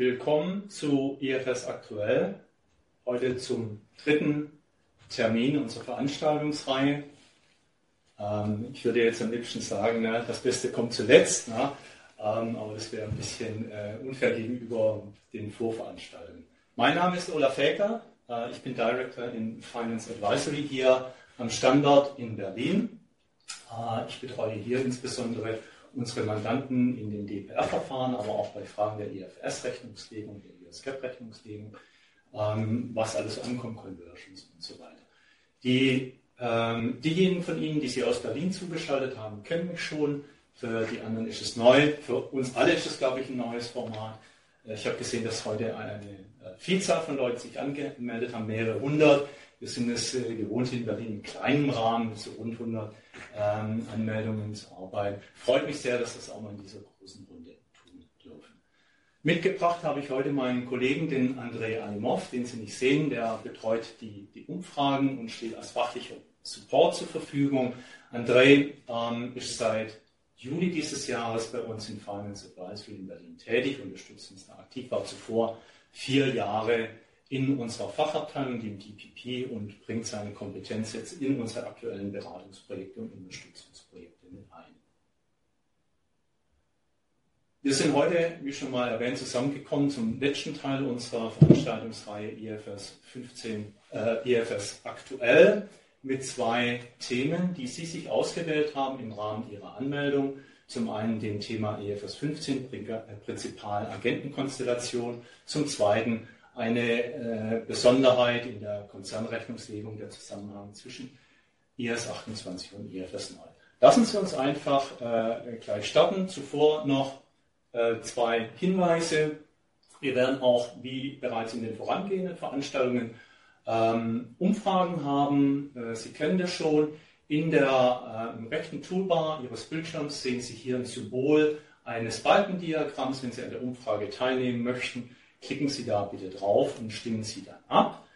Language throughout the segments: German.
Willkommen zu IFS Aktuell. Heute zum dritten Termin unserer Veranstaltungsreihe. Ähm, ich würde jetzt am liebsten sagen, ne, das Beste kommt zuletzt, ne? ähm, aber das wäre ein bisschen äh, unfair gegenüber den Vorveranstaltungen. Mein Name ist Olaf Fäker. Äh, ich bin Director in Finance Advisory hier am Standort in Berlin. Äh, ich betreue hier insbesondere unsere Mandanten in den DPR-Verfahren, aber auch bei Fragen der IFS-Rechnungslegung, der ISCAP-Rechnungslegung, ähm, was alles ankommt, Conversions und so weiter. Die, ähm, diejenigen von Ihnen, die Sie aus Berlin zugeschaltet haben, kennen mich schon. Für die anderen ist es neu. Für uns alle ist es, glaube ich, ein neues Format. Äh, ich habe gesehen, dass heute eine Vielzahl von Leuten sich angemeldet haben, mehrere hundert. Wir sind es äh, gewohnt in Berlin im kleinen Rahmen mit so rund 100 ähm, Anmeldungen zu arbeiten. Freut mich sehr, dass das auch mal in dieser großen Runde tun dürfen. Mitgebracht habe ich heute meinen Kollegen, den Andrei Alimov, den Sie nicht sehen, der betreut die, die Umfragen und steht als fachlicher Support zur Verfügung. Andrei ähm, ist seit Juli dieses Jahres bei uns in Finance Advisory in Berlin tätig, unterstützt uns da aktiv, war zuvor vier Jahre in unserer Fachabteilung, dem DPP, und bringt seine Kompetenz jetzt in unsere aktuellen Beratungsprojekte und Unterstützungsprojekte mit ein. Wir sind heute, wie schon mal erwähnt, zusammengekommen zum letzten Teil unserer Veranstaltungsreihe IFS 15, äh, IFS aktuell mit zwei Themen, die Sie sich ausgewählt haben im Rahmen Ihrer Anmeldung. Zum einen dem Thema IFS 15, Prinzipal-Agentenkonstellation. Zum zweiten eine äh, Besonderheit in der Konzernrechnungslegung, der Zusammenhang zwischen IS 28 und IFS 9. Lassen Sie uns einfach äh, gleich starten. Zuvor noch äh, zwei Hinweise. Wir werden auch, wie bereits in den vorangehenden Veranstaltungen, ähm, Umfragen haben. Äh, Sie kennen das schon. In der, äh, rechten Toolbar Ihres Bildschirms sehen Sie hier ein Symbol eines Balkendiagramms, wenn Sie an der Umfrage teilnehmen möchten klicken Sie da bitte drauf und stimmen Sie dann ab.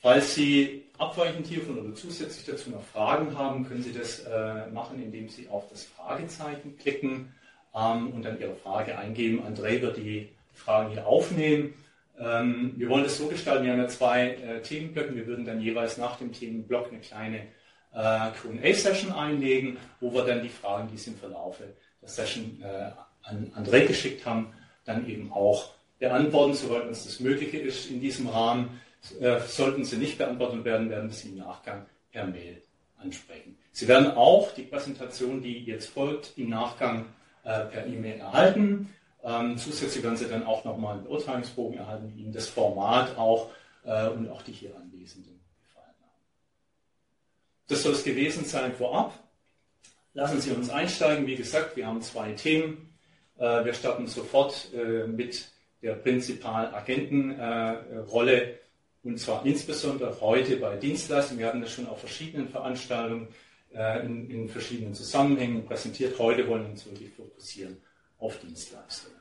Falls Sie abweichend hiervon oder zusätzlich dazu noch Fragen haben, können Sie das äh, machen, indem Sie auf das Fragezeichen klicken ähm, und dann Ihre Frage eingeben. André wird die Fragen hier aufnehmen. Ähm, wir wollen das so gestalten, wir haben ja zwei äh, Themenblöcke. Wir würden dann jeweils nach dem Themenblock eine kleine äh, QA-Session einlegen, wo wir dann die Fragen, die Sie im Verlaufe der Session äh, an André geschickt haben, dann eben auch beantworten, soweit uns das Mögliche ist in diesem Rahmen. Äh, sollten sie nicht beantwortet werden, werden wir sie im Nachgang per Mail ansprechen. Sie werden auch die Präsentation, die jetzt folgt, im Nachgang äh, per E-Mail erhalten. Ähm, zusätzlich werden Sie dann auch nochmal einen Beurteilungsbogen erhalten, Ihnen das Format auch äh, und auch die hier Anwesenden. Das soll es gewesen sein vorab. Lassen Sie uns einsteigen. Wie gesagt, wir haben zwei Themen. Äh, wir starten sofort äh, mit der Prinzipal-Agentenrolle und zwar insbesondere heute bei Dienstleistungen. Wir hatten das schon auf verschiedenen Veranstaltungen äh, in, verschiedenen Zusammenhängen präsentiert. Heute wollen wir uns wirklich fokussieren auf Dienstleistungen.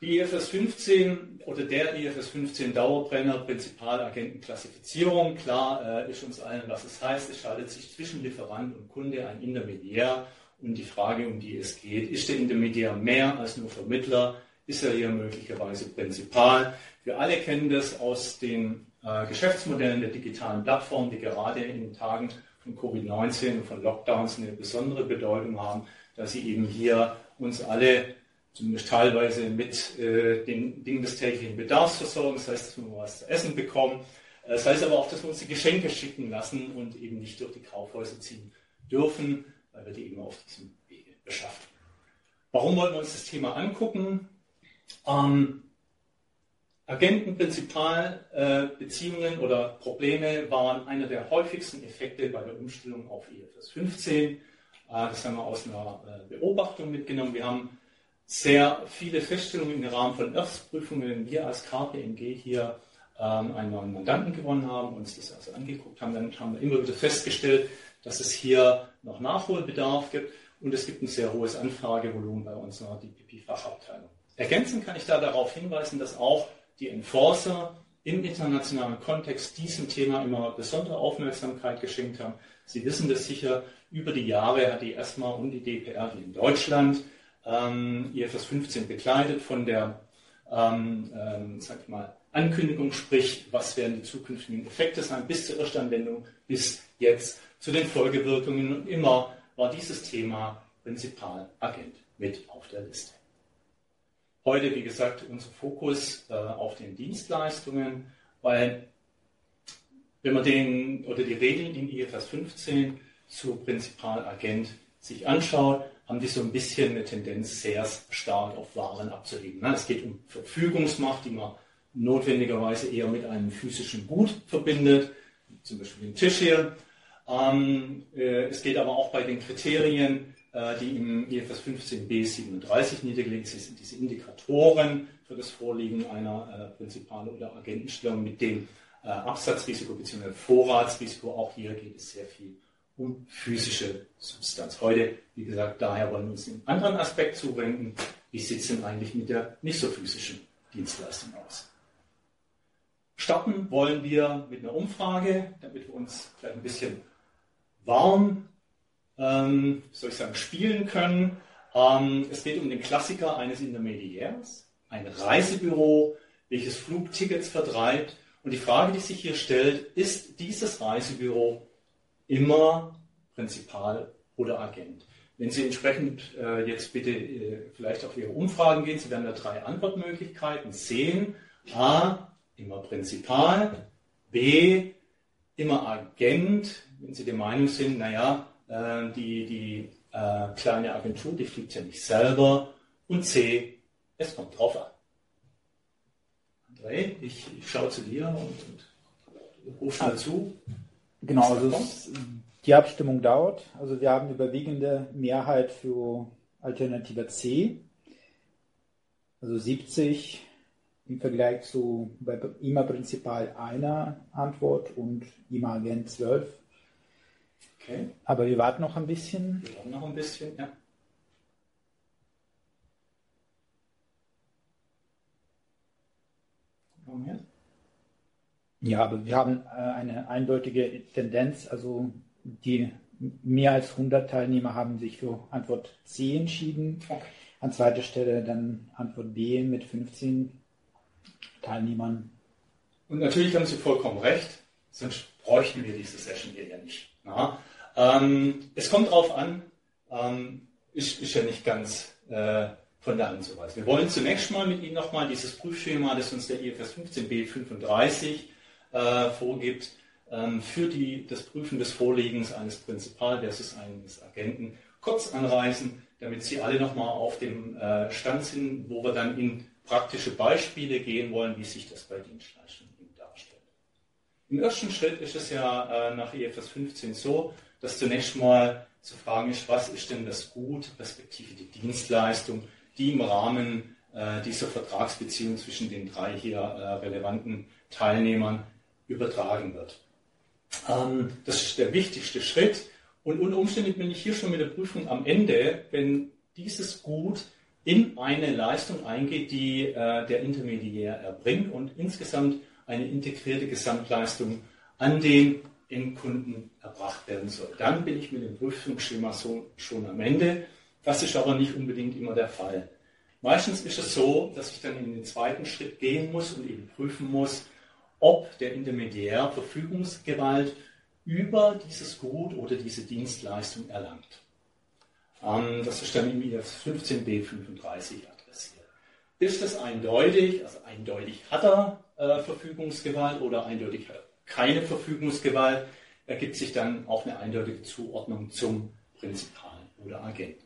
Die IFS 15 oder der IFS 15 Dauerbrenner Prinzipalagentenklassifizierung, klar äh, ist uns allen, was es heißt. Es schaltet sich zwischen Lieferant und Kunde ein Intermediär und die Frage, um die es geht, ist der Intermediär mehr als nur Vermittler? ist er hier möglicherweise prinzipal. Wir alle kennen das aus den äh, Geschäftsmodellen der digitalen Plattformen, die gerade in den Tagen von Covid-19 und von Lockdowns eine besondere Bedeutung haben, dass sie eben hier uns alle zumindest teilweise mit äh, den Dingen des täglichen Bedarfs versorgen. Das heißt, dass wir was zu essen bekommen. Äh, das heißt aber auch, dass wir uns die Geschenke schicken lassen und eben nicht durch die Kaufhäuser ziehen dürfen, weil wir die eben auf diesem Wege beschaffen. Warum wollen wir uns das Thema angucken? Ähm, Agentenprinzipalbeziehungen äh, oder Probleme waren einer der häufigsten Effekte bei der Umstellung auf IFRS 15. Äh, das haben wir aus einer äh, Beobachtung mitgenommen. Wir haben sehr viele Feststellungen im Rahmen von Erstprüfungen, wir als KPMG hier ähm, einen neuen Mandanten gewonnen haben, uns das also angeguckt haben, dann haben wir immer wieder festgestellt, dass es hier noch Nachholbedarf gibt und es gibt ein sehr hohes Anfragevolumen bei unserer DPP-Fachabteilung. Ergänzend kann ich da darauf hinweisen, dass auch die Enforcer im internationalen Kontext diesem Thema immer besondere Aufmerksamkeit geschenkt haben. Sie wissen das sicher, über die Jahre hat die ESMA und die DPR hier in Deutschland ähm, IFS 15 begleitet von der ähm, ähm, sag mal, Ankündigung, sprich, was werden die zukünftigen Effekte sein, bis zur Erstanwendung, bis jetzt zu den Folgewirkungen. Und immer war dieses Thema Prinzipalagent mit auf der Liste. Heute, wie gesagt, unser Fokus äh, auf den Dienstleistungen, weil wenn man den oder die Regeln in IFRS 15 zu Prinzipalagent sich anschaut, haben die so ein bisschen eine Tendenz, sehr stark auf Waren abzuheben. Es geht um Verfügungsmacht, die man notwendigerweise eher mit einem physischen Gut verbindet, zum Beispiel den Tisch hier. Ähm, äh, es geht aber auch bei den Kriterien, äh, die im IFRS 15b 37 niedergelegt sind, diese Indikatoren für das Vorliegen einer äh, Prinzipal- oder Agentenstellung mit dem Absatzrisiko bzw. Vorratsrisiko. Auch hier geht es sehr viel um physische Substanz. Heute, wie gesagt, daher wollen wir uns einen anderen Aspekt zuwenden. Wie sieht es denn eigentlich mit der nicht so physischen Dienstleistung aus? Starten wollen wir mit einer Umfrage, damit wir uns vielleicht ein bisschen warm, ähm, soll ich sagen, spielen können. Ähm, es geht um den Klassiker eines Intermediärs, ein Reisebüro, welches Flugtickets vertreibt. Und die Frage, die sich hier stellt, ist dieses Reisebüro immer Prinzipal oder Agent. Wenn Sie entsprechend äh, jetzt bitte äh, vielleicht auf Ihre Umfragen gehen, Sie werden da drei Antwortmöglichkeiten sehen. A, immer Prinzipal. B, immer Agent, wenn Sie der Meinung sind, naja, äh, die, die äh, kleine Agentur, die fliegt ja nicht selber. Und C, es kommt drauf an. André, ich, ich schaue zu dir und, und ruf schnell zu. Genau, also es, die Abstimmung dauert. Also wir haben überwiegende Mehrheit für Alternative C, also 70 im Vergleich zu bei IMA Prinzipal einer Antwort und IMA Agent 12. Okay. Aber wir warten noch ein bisschen. Wir warten noch ein bisschen, ja. Moment. Ja, aber wir haben äh, eine eindeutige Tendenz. Also die mehr als 100 Teilnehmer haben sich für Antwort C entschieden. Okay. An zweiter Stelle dann Antwort B mit 15 Teilnehmern. Und natürlich haben Sie vollkommen recht, sonst bräuchten wir diese Session hier ja nicht. Ähm, es kommt darauf an, ähm, ist, ist ja nicht ganz äh, von der Hand zu weisen. Wir wollen zunächst mal mit Ihnen nochmal dieses Prüfschema, das uns der IFS 15b 35 äh, vorgibt, ähm, für die, das Prüfen des Vorliegens eines Prinzipal versus eines Agenten kurz anreißen, damit Sie alle nochmal auf dem äh, Stand sind, wo wir dann in praktische Beispiele gehen wollen, wie sich das bei Dienstleistungen darstellt. Im ersten Schritt ist es ja äh, nach IFS 15 so, dass zunächst mal zu fragen ist, was ist denn das Gut, respektive die Dienstleistung, die im Rahmen äh, dieser Vertragsbeziehung zwischen den drei hier relevanten Teilnehmern übertragen wird. Ähm, das ist der wichtigste Schritt. Und unter Umständen bin ich hier schon mit der Prüfung am Ende, wenn dieses Gut in eine Leistung eingeht, die äh, der Intermediär erbringt und insgesamt eine integrierte Gesamtleistung an den Endkunden erbracht werden soll. Dann bin ich mit dem Prüfungsschema so, schon am Ende. Das ist aber nicht unbedingt immer der Fall. Meistens ist es so, dass ich dann in den zweiten Schritt gehen muss und eben prüfen muss, ob der Intermediär Verfügungsgewalt über dieses Gut oder diese Dienstleistung erlangt. Ähm, das ist dann im IF 15b 35 adressiert. Ist es eindeutig, also eindeutig hat er äh, Verfügungsgewalt oder eindeutig keine Verfügungsgewalt, ergibt sich dann auch eine eindeutige Zuordnung zum Prinzipal oder Agenten.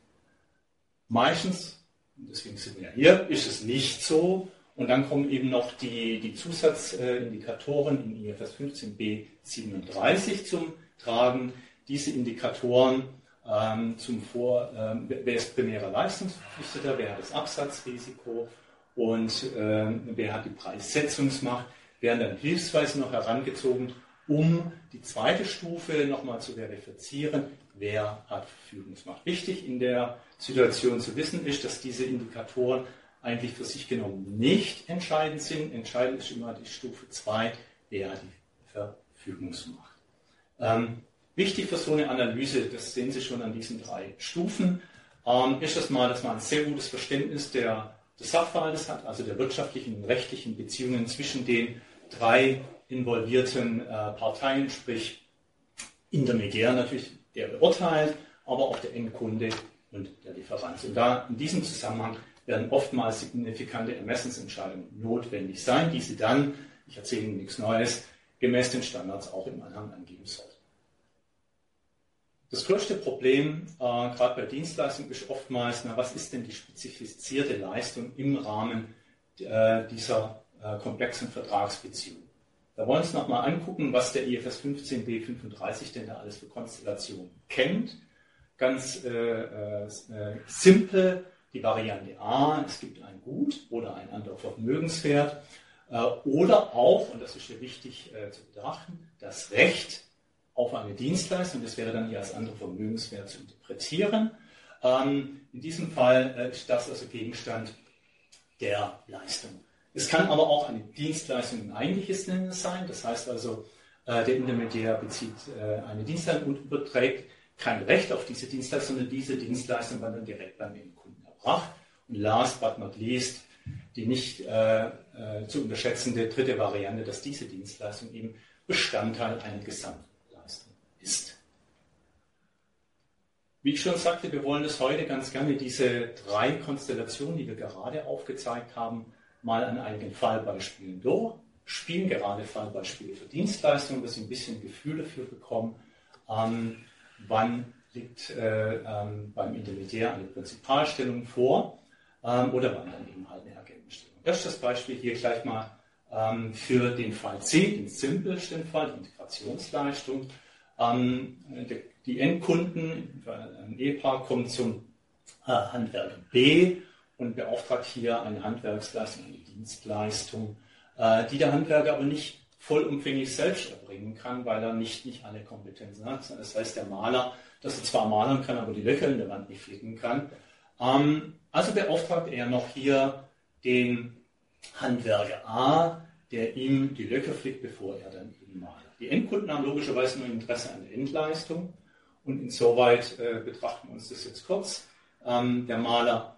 Meistens, deswegen sind wir hier, ist es nicht so, und dann kommen eben noch die, die Zusatzindikatoren in IFS 15b 37 zum Tragen. Diese Indikatoren ähm, zum Vor, ähm, wer ist primärer Leistungsverpflichteter, wer hat das Absatzrisiko und ähm, wer hat die Preissetzungsmacht, werden dann hilfsweise noch herangezogen, um die zweite Stufe nochmal zu verifizieren, wer hat Verfügungsmacht. Wichtig in der Situation zu wissen ist, dass diese Indikatoren eigentlich für sich genommen nicht entscheidend sind. Entscheidend ist immer die Stufe 2, wer die Verfügungsmacht. Ähm, wichtig für so eine Analyse, das sehen Sie schon an diesen drei Stufen, ähm, ist das mal, dass man ein sehr gutes Verständnis der des Sachverhaltes hat, also der wirtschaftlichen und rechtlichen Beziehungen zwischen den drei involvierten äh, Parteien, sprich Intermediär natürlich, der beurteilt, aber auch der Endkunde und der Lieferant. Und da in diesem Zusammenhang werden oftmals signifikante Ermessensentscheidungen notwendig sein, die Sie dann, ich erzähle Ihnen nichts Neues, gemäß den Standards auch im Anhang angeben sollten. Das größte Problem, äh, gerade bei Dienstleistungen, ist oftmals, na, was ist denn die spezifizierte Leistung im Rahmen äh, dieser äh, komplexen Vertragsbeziehung? Da wollen wir uns nochmal angucken, was der IFS 15b 35 denn da alles für Konstellationen kennt. Ganz äh, äh, simpel die Variante A, es gibt ein Gut oder ein anderer Vermögenswert. Äh, oder auch, und das ist hier wichtig äh, zu betrachten, das Recht auf eine Dienstleistung, das wäre dann hier als anderer Vermögenswert zu interpretieren. Ähm, in diesem Fall äh, ist das also Gegenstand der Leistung. Es kann aber auch eine Dienstleistung im eigentliches Sinne sein, das heißt also, der Intermediär bezieht eine Dienstleistung und überträgt kein Recht auf diese Dienstleistung, sondern diese Dienstleistung dann direkt beim Endkunden erbracht. Und last but not least, die nicht äh, äh, zu unterschätzende dritte Variante, dass diese Dienstleistung eben Bestandteil einer Gesamtleistung ist. Wie ich schon sagte, wir wollen es heute ganz gerne diese drei Konstellationen, die wir gerade aufgezeigt haben, mal an einigen Fallbeispielen durchspielen, gerade Fallbeispiele für Dienstleistungen, dass Sie ein bisschen Gefühl dafür bekommen, ähm, wann liegt äh, ähm, beim Intermediär eine Prinzipalstellung vor ähm, oder wann dann eben halt eine Agentenstellung. Das Beispiel hier gleich mal ähm, für den Fall C, den simpelsten Fall, die Integrationsleistung. Ähm, die, die Endkunden, ein Ehepaar kommt zum äh, Handwerker B und beauftragt hier eine Handwerksleistung, eine Dienstleistung, äh, die der Handwerker aber nicht vollumfänglich selbst erbringen kann, weil er nicht, nicht alle Kompetenzen hat. Das heißt, der Maler, dass er zwar malern kann, aber die Löcher in der Wand nicht flicken kann. Ähm, also beauftragt er noch hier den Handwerker A, der ihm die Löcher flickt, bevor er dann eben malt. Die Endkunden haben logischerweise nur Interesse an der Endleistung und insoweit äh, betrachten wir uns das jetzt kurz. Ähm, der Maler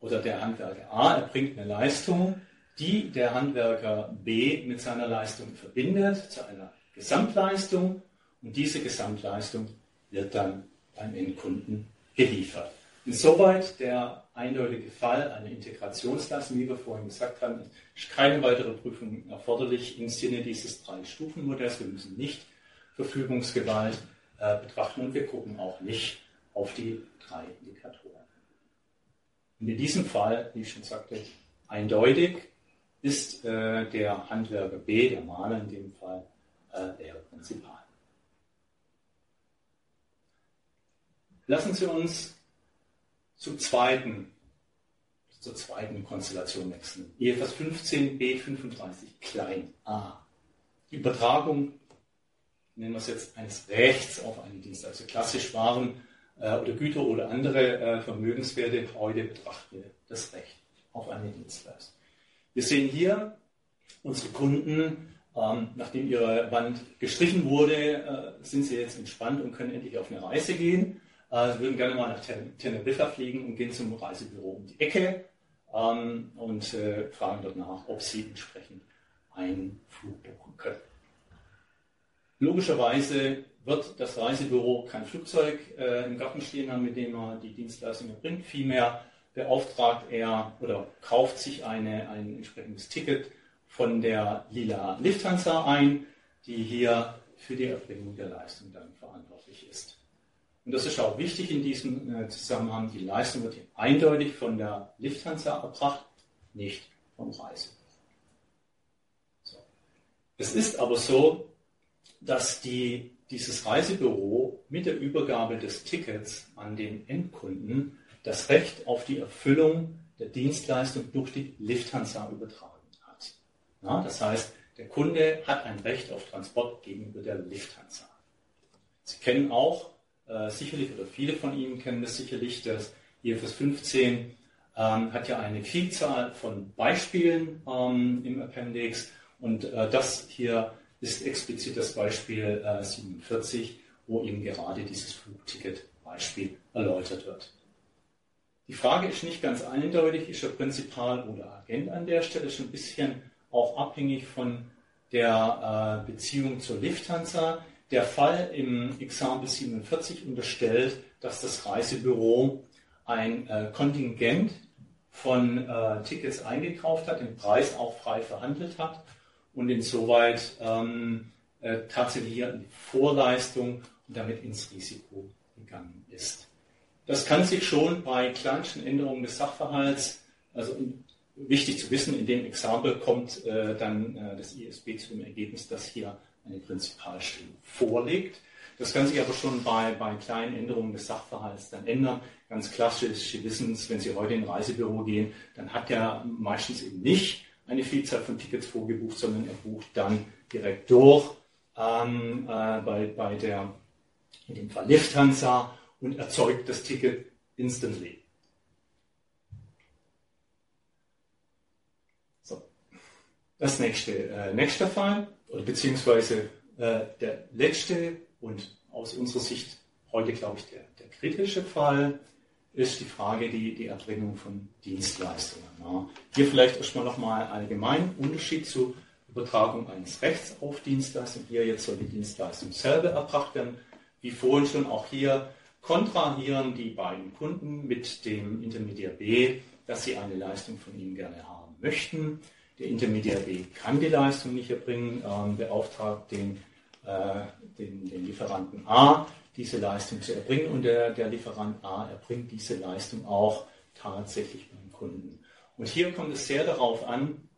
oder der Handwerker A erbringt eine Leistung, die der Handwerker B mit seiner Leistung verbindet zu einer Gesamtleistung und diese Gesamtleistung wird dann beim Endkunden geliefert. Insoweit der eindeutige Fall einer Integrationsleistung, wie wir vorhin gesagt haben, ist keine weitere Prüfung erforderlich im Sinne dieses Drei-Stufen-Modells. Wir müssen nicht Verfügungsgewalt äh, betrachten und wir gucken auch nicht auf die drei Indikatoren. Und in diesem Fall, wie ich schon sagte, eindeutig ist äh, der Handwerker B, der Maler in dem Fall, äh, der Prinzipal. Lassen Sie uns zum zweiten, zur zweiten Konstellation wechseln. EFS 15 B35 klein a. Die Übertragung, nennen wir es jetzt, eines Rechts auf einen Dienst. Also klassisch Waren äh, oder Güter oder andere äh, Vermögenswerte. Heute betrachten wir das Recht auf eine Dienstleistung. Wir sehen hier unsere Kunden, ähm, nachdem ihre Wand gestrichen wurde, äh, sind sie jetzt entspannt und können endlich auf eine Reise gehen. Äh, würden gerne mal nach Teneriffa fliegen und gehen zum Reisebüro um die Ecke ähm, und äh, fragen dort nach, ob sie entsprechend einen Flug buchen können. Logischerweise wird das Reisebüro kein Flugzeug äh, im Garten stehen haben, mit dem er die Dienstleistung erbringt. Vielmehr beauftragt er oder kauft sich eine, ein entsprechendes Ticket von der Lila Lufthansa ein, die hier für die Erbringung der Leistung dann verantwortlich ist. Und das ist auch wichtig in diesem äh, Zusammenhang. Die Leistung wird hier eindeutig von der Lufthansa erbracht, nicht vom Reisebüro. So. Es ist aber so, dass die, dieses Reisebüro mit der Übergabe des Tickets an den Endkunden das Recht auf die Erfüllung der Dienstleistung durch die Lufthansa übertragen hat. Ja, das heißt, der Kunde hat ein Recht auf Transport gegenüber der Lufthansa. Sie kennen auch äh, sicherlich, oder viele von Ihnen kennen das sicherlich, das IFS 15 ähm, hat ja eine Vielzahl von Beispielen ähm, im Appendix und äh, das hier ist explizit das Beispiel äh, 47, wo eben gerade dieses Flugticket-Beispiel erläutert wird. Die Frage ist nicht ganz eindeutig, ist er Prinzipal oder Agent an der Stelle, ist ein bisschen auch abhängig von der äh, Beziehung zur Lufthansa. Der Fall im Examen 47 unterstellt, dass das Reisebüro ein äh, Kontingent von äh, Tickets eingekauft hat, den Preis auch frei verhandelt hat und insoweit ähm, äh, tatsächlich hier in die Vorleistung und damit ins Risiko gegangen ist. Das kann sich schon bei kleinsten Änderungen des Sachverhalts, also wichtig zu wissen, in dem Exempel kommt äh, dann äh, das ISB zu dem Ergebnis, dass hier eine Prinzipalstellung vorliegt. Das kann sich aber schon bei, bei kleinen Änderungen des Sachverhalts dann ändern. Ganz klassisch, Sie wissen es, wenn Sie heute in ein Reisebüro gehen, dann hat er meistens eben nicht eine Vielzahl von Tickets vorgebucht, sondern er bucht dann direkt durch ähm, äh, bei, bei der, in dem Fall Lufthansa und erzeugt das Ticket instantly. So. Das nächste, äh, nächste Fall, oder beziehungsweise äh, der letzte und aus unserer Sicht heute, glaube ich, der, der kritische Fall ist die Frage, die, die Erbringung von Dienstleistungen. Ja. Hier vielleicht erstmal nochmal allgemein Unterschied zu Übertragung eines Rechts auf Dienstleistung. Hier jetzt soll die Dienstleistung selber erbracht werden. Wie vorhin schon auch hier kontrahieren die beiden Kunden mit dem Intermediär B, dass sie eine Leistung von ihm gerne haben möchten. Der Intermediär B kann die Leistung nicht erbringen, ähm, beauftragt den, äh, den, den, Lieferanten A, diese Leistung zu erbringen und der, der Lieferant A erbringt diese Leistung auch tatsächlich beim Kunden. Und hier kommt es sehr darauf an,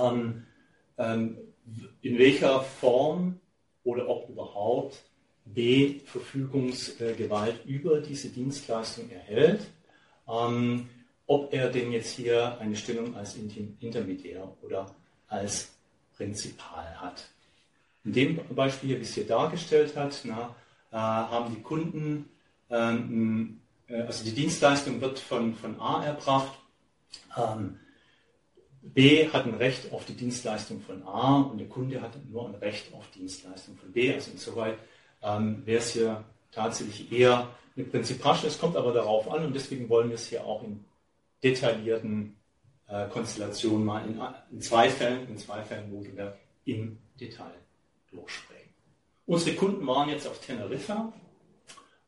ähm, ähm, in welcher Form oder ob überhaupt B Verfügungsgewalt über diese Dienstleistung erhält, ähm, ob er denn jetzt hier eine Stellung als Intermediär oder als Prinzipal hat. In dem Beispiel, wie es hier dargestellt hat, na, äh, haben die Kunden, ähm, äh, also die Dienstleistung wird von, von A erbracht, ähm, B hat ein Recht auf die Dienstleistung von A und der Kunde hat nur ein Recht auf Dienstleistung von B. Also insoweit ähm, wäre es hier tatsächlich eher eine Prinziprasche. Es kommt aber darauf an und deswegen wollen wir es hier auch in detaillierten äh, Konstellationen mal in, in, zwei Fällen, in zwei Fällen wohlgemerkt, im Detail durchsprechen. Unsere Kunden waren jetzt auf Teneriffa,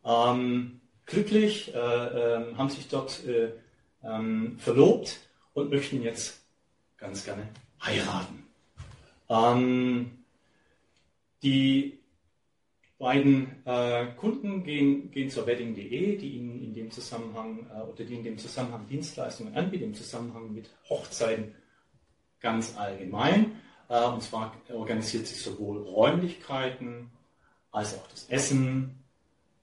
ähm, glücklich, äh, äh, haben sich dort äh, ähm, verlobt und möchten jetzt ganz gerne heiraten. Ähm, die beiden äh, Kunden gehen, gehen zur Wedding.de, die ihnen in dem Zusammenhang äh, oder die in dem Zusammenhang Dienstleistungen anbietet, im Zusammenhang mit Hochzeiten ganz allgemein. Äh, und zwar organisiert sich sowohl Räumlichkeiten als auch das Essen,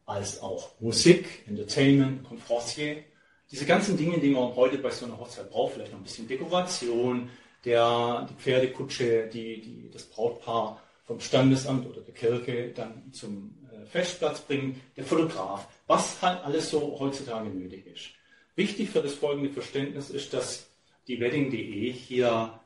als auch Musik, Entertainment, Conferencier. Diese ganzen Dinge, die man heute bei so einer Hochzeit braucht, vielleicht noch ein bisschen Dekoration, der, die Pferdekutsche, die, die das Brautpaar vom Standesamt oder der Kirche dann zum äh, Festplatz bringen, der Fotograf, was halt alles so heutzutage nötig ist. Wichtig für das folgende Verständnis ist, dass die Wedding.de hier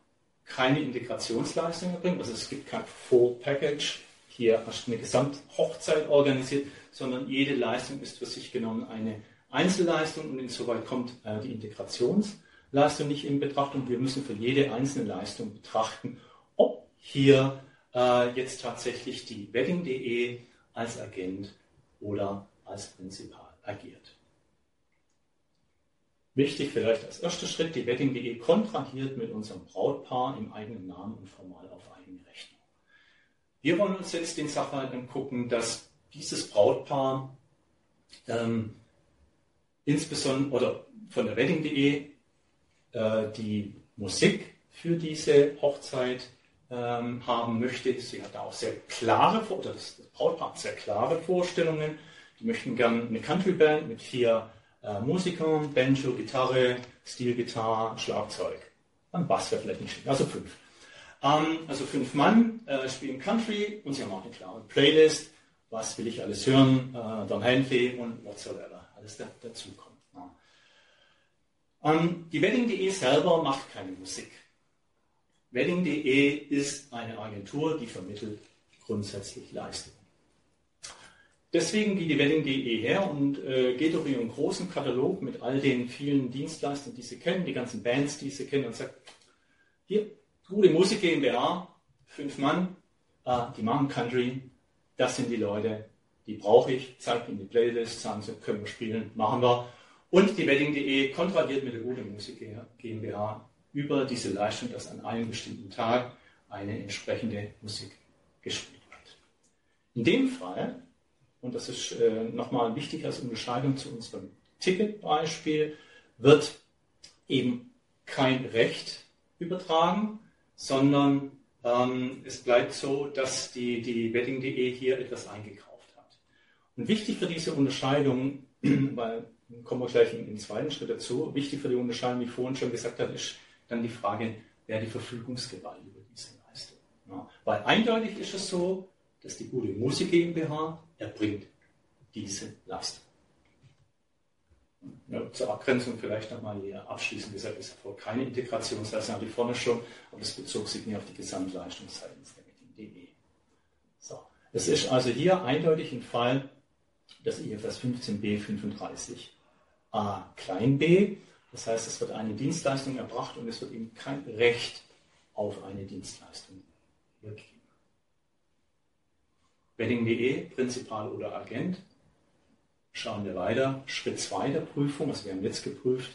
keine Integrationsleistung erbringt, also es gibt kein Full Package, hier eine Gesamthochzeit organisiert, sondern jede Leistung ist für sich genommen eine Einzelleistung und insoweit kommt äh, die Integrationsleistung nicht in Betrachtung. Wir müssen für jede einzelne Leistung betrachten, ob hier äh, jetzt tatsächlich die Wedding.de als Agent oder als Prinzipal agiert. Wichtig vielleicht als erster Schritt, die Wedding.de kontrahiert mit unserem Brautpaar im eigenen Namen und formal auf eigene Rechnung. Wir wollen uns jetzt den Sachverhalt angucken, dass dieses Brautpaar ähm, insbesondere oder von der Wedding.de äh, die Musik für diese Hochzeit ähm, haben möchte. Sie hat auch sehr klare, oder das Brautpaar hat sehr klare Vorstellungen. Die möchten gerne eine Country-Band mit vier äh, Musikern, Banjo, Gitarre, Stilgitarre, Schlagzeug. Ein Bass wäre vielleicht nicht schlecht, also fünf. Ähm, also fünf Mann äh, spielen Country und sie haben auch eine klare Playlist. Was will ich alles hören? Äh, Don Henley und whatsoever. Alles da, dazukommt. Ja. Ähm, die Wedding.de selber macht keine Musik. Wedding.de ist eine Agentur, die vermittelt grundsätzlich Leistungen. deswegen geht die Wedding.de her und äh, geht durch ihren großen Katalog mit all den vielen Dienstleistern, die sie kennen, die ganzen Bands, die sie kennen und sagt, hier, gute Musik GmbH, fünf Mann, äh, die machen Country, das sind die Leute, die brauche ich, zeigt ihnen die Playlist, sagen sie, können wir spielen, machen wir. Und die Wedding.de kontradiert mit der Gute Musik GmbH über diese Leistung, dass an einem bestimmten Tag eine entsprechende Musik gespielt wird. In dem Fall und das ist äh, nochmal wichtig als Unterscheidung zu unserem Ticketbeispiel, wird eben kein Recht übertragen, sondern ähm, es bleibt so, dass die, die Wedding.de hier etwas eingekauft hat. Und wichtig für diese Unterscheidung, weil kommen wir gleich im, im zweiten Schritt dazu, wichtig für die Unterscheidung, wie ich vorhin schon gesagt habe, ist dann die Frage, wer die Verfügungsgewalt über diese Leistung. Ja, weil eindeutig ist es so, dass die gute Musik GmbH erbringt diese Leistung. Ja, zur Abgrenzung vielleicht nochmal hier abschließend gesagt, es erfolgt keine Integrationsleistung, hatte vorne schon, aber das bezog sich nicht auf die Gesamtleistung seitens der Meeting.de. So. Es ist also hier eindeutig ein Fall des IFS 15b 35a klein b. Das heißt, es wird eine Dienstleistung erbracht und es wird eben kein Recht auf eine Dienstleistung übergeben. Wedding.de, Prinzipal oder Agent. Schauen wir weiter. Schritt 2 der Prüfung. Also wir haben jetzt geprüft,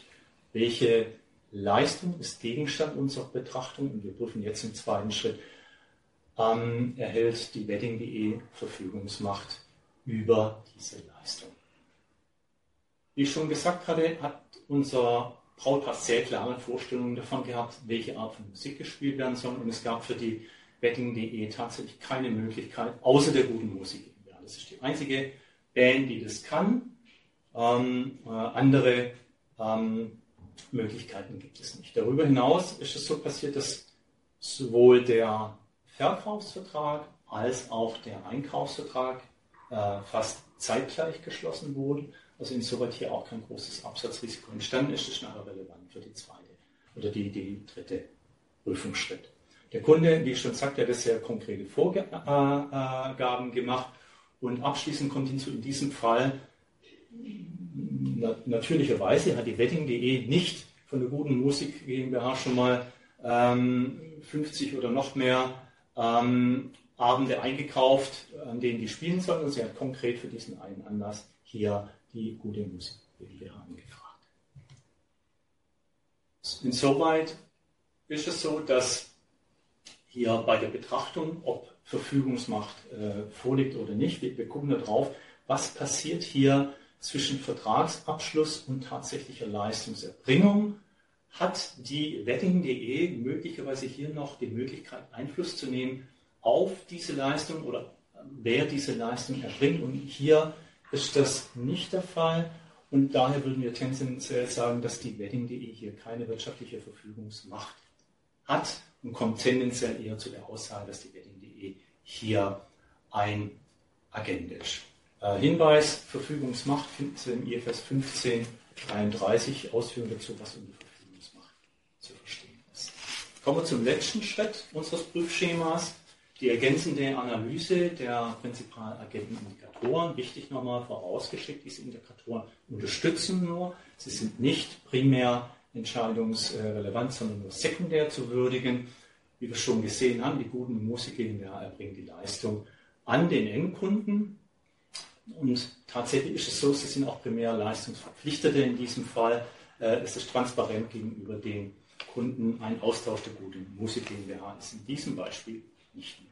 welche Leistung ist Gegenstand unserer Betrachtung und wir prüfen jetzt im zweiten Schritt, ähm, erhält die Wedding.de Verfügungsmacht über diese Leistung. Wie ich schon gesagt hatte, hat unser Brautpaar sehr klare Vorstellungen davon gehabt, welche Art von Musik gespielt werden soll und es gab für die Betting.de tatsächlich keine Möglichkeit, außer der guten Musik. Das ist die einzige Band, die das kann. Ähm, äh, andere ähm, Möglichkeiten gibt es nicht. Darüber hinaus ist es so passiert, dass sowohl der Verkaufsvertrag als auch der Einkaufsvertrag äh, fast zeitgleich geschlossen wurden. Also insoweit hier auch kein großes Absatzrisiko entstanden ist. Ist nachher relevant für die zweite oder die, die dritte Prüfungsschritt. Der Kunde, wie ich schon sagte, hat sehr konkrete Vorgaben gemacht und abschließend kommt hinzu, in diesem Fall, na, natürlicherweise hat die Wedding.de nicht von der guten Musik GmbH schon mal ähm, 50 oder noch mehr ähm, Abende eingekauft, an denen die spielen sollen. Und sie hat konkret für diesen einen Anlass hier die gute Musik GmbH angefragt. Insoweit ist es so, dass hier bei der Betrachtung, ob Verfügungsmacht äh, vorliegt oder nicht. Wir, wir gucken darauf, was passiert hier zwischen Vertragsabschluss und tatsächlicher Leistungserbringung. Hat die Wedding.de möglicherweise hier noch die Möglichkeit, Einfluss zu nehmen auf diese Leistung oder wer diese Leistung erbringt? Und hier ist das nicht der Fall. Und daher würden wir tendenziell sagen, dass die Wedding.de hier keine wirtschaftliche Verfügungsmacht hat und kommt tendenziell eher zu der Aussage, dass die Wedding.de hier ein Agent ist. Äh, Hinweis, Verfügungsmacht finden Sie im IFS 1533 Ausführungen dazu, was unter Verfügungsmacht zu verstehen ist. Kommen wir zum letzten Schritt unseres Prüfschemas, die ergänzende Analyse der Prinzipalagenten-Indikatoren. Wichtig nochmal vorausgeschickt, diese Indikatoren unterstützen nur, sie sind nicht primär entscheidungsrelevant, sondern nur sekundär zu würdigen. Wie wir schon gesehen haben, die guten Musiker GmbH erbringen die Leistung an den Endkunden. Und tatsächlich ist es so, sie sind auch primär Leistungsverpflichtete in diesem Fall. Äh, es ist transparent gegenüber den Kunden. Ein Austausch der guten Musik GmbH ist in diesem Beispiel nicht möglich.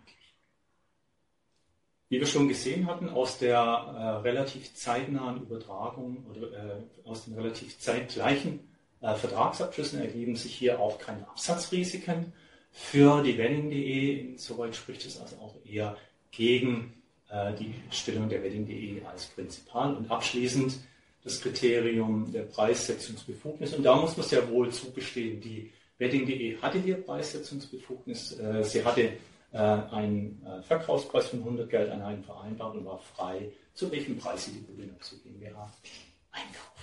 Wie wir schon gesehen hatten, aus der äh, relativ zeitnahen Übertragung oder äh, aus den relativ zeitgleichen äh, Vertragsabschlüssen ergeben sich hier auch keine Absatzrisiken für die Wedding.de. Insoweit spricht es also auch eher gegen äh, die Stellung der Wedding.de als Prinzipal. Und abschließend das Kriterium der Preissetzungsbefugnis. Und da muss man sehr wohl zugestehen, die Wedding.de hatte hier Preissetzungsbefugnis. Äh, sie hatte einen Verkaufspreis von 100 Geldeinheiten vereinbart und war frei, zu welchem Preis sie die Budenopsi GmbH einkauft.